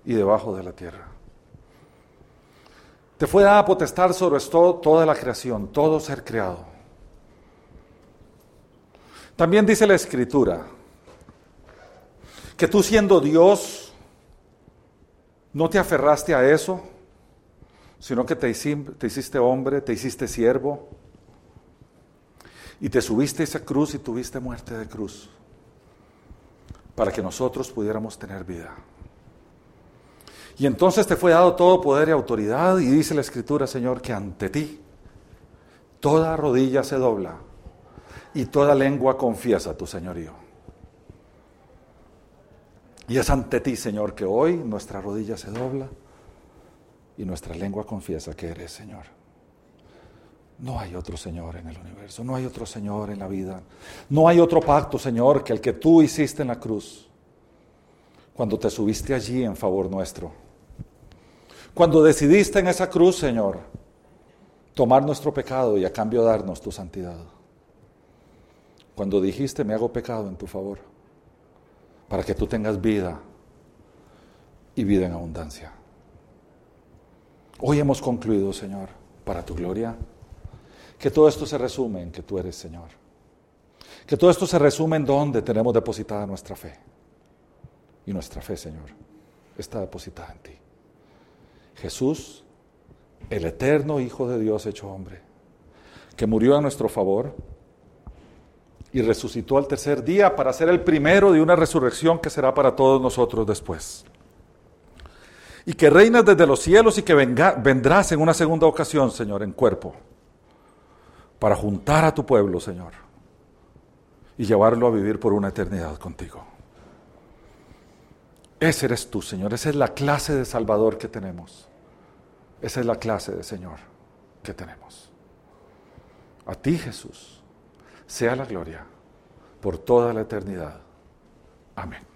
y debajo de la tierra. Te fue dada potestad sobre todo, toda la creación, todo ser creado. También dice la Escritura que tú siendo Dios, no te aferraste a eso, sino que te, hiciste hombre, te hiciste siervo y te subiste a esa cruz y tuviste muerte de cruz para que nosotros pudiéramos tener vida. Y entonces te fue dado todo poder y autoridad y dice la Escritura, Señor, que ante ti toda rodilla se dobla y toda lengua confiesa tu señorío. Y es ante ti, Señor, que hoy nuestra rodilla se dobla y nuestra lengua confiesa que eres Señor. No hay otro Señor en el universo, no hay otro Señor en la vida, no hay otro pacto, Señor, que el que tú hiciste en la cruz, cuando te subiste allí en favor nuestro. Cuando decidiste en esa cruz, Señor, tomar nuestro pecado y a cambio darnos tu santidad. Cuando dijiste, me hago pecado en tu favor, para que tú tengas vida y vida en abundancia. Hoy hemos concluido, Señor, para tu gloria, que todo esto se resume en que tú eres Señor. Que todo esto se resume en donde tenemos depositada nuestra fe. Y nuestra fe, Señor, está depositada en ti. Jesús, el eterno Hijo de Dios hecho hombre, que murió a nuestro favor y resucitó al tercer día para ser el primero de una resurrección que será para todos nosotros después y que reinas desde los cielos y que vendrás en una segunda ocasión, Señor, en cuerpo, para juntar a tu pueblo, Señor, y llevarlo a vivir por una eternidad contigo. Ese eres tú, Señor, esa es la clase de Salvador que tenemos. Esa es la clase de Señor que tenemos. A ti, Jesús, sea la gloria por toda la eternidad. Amén.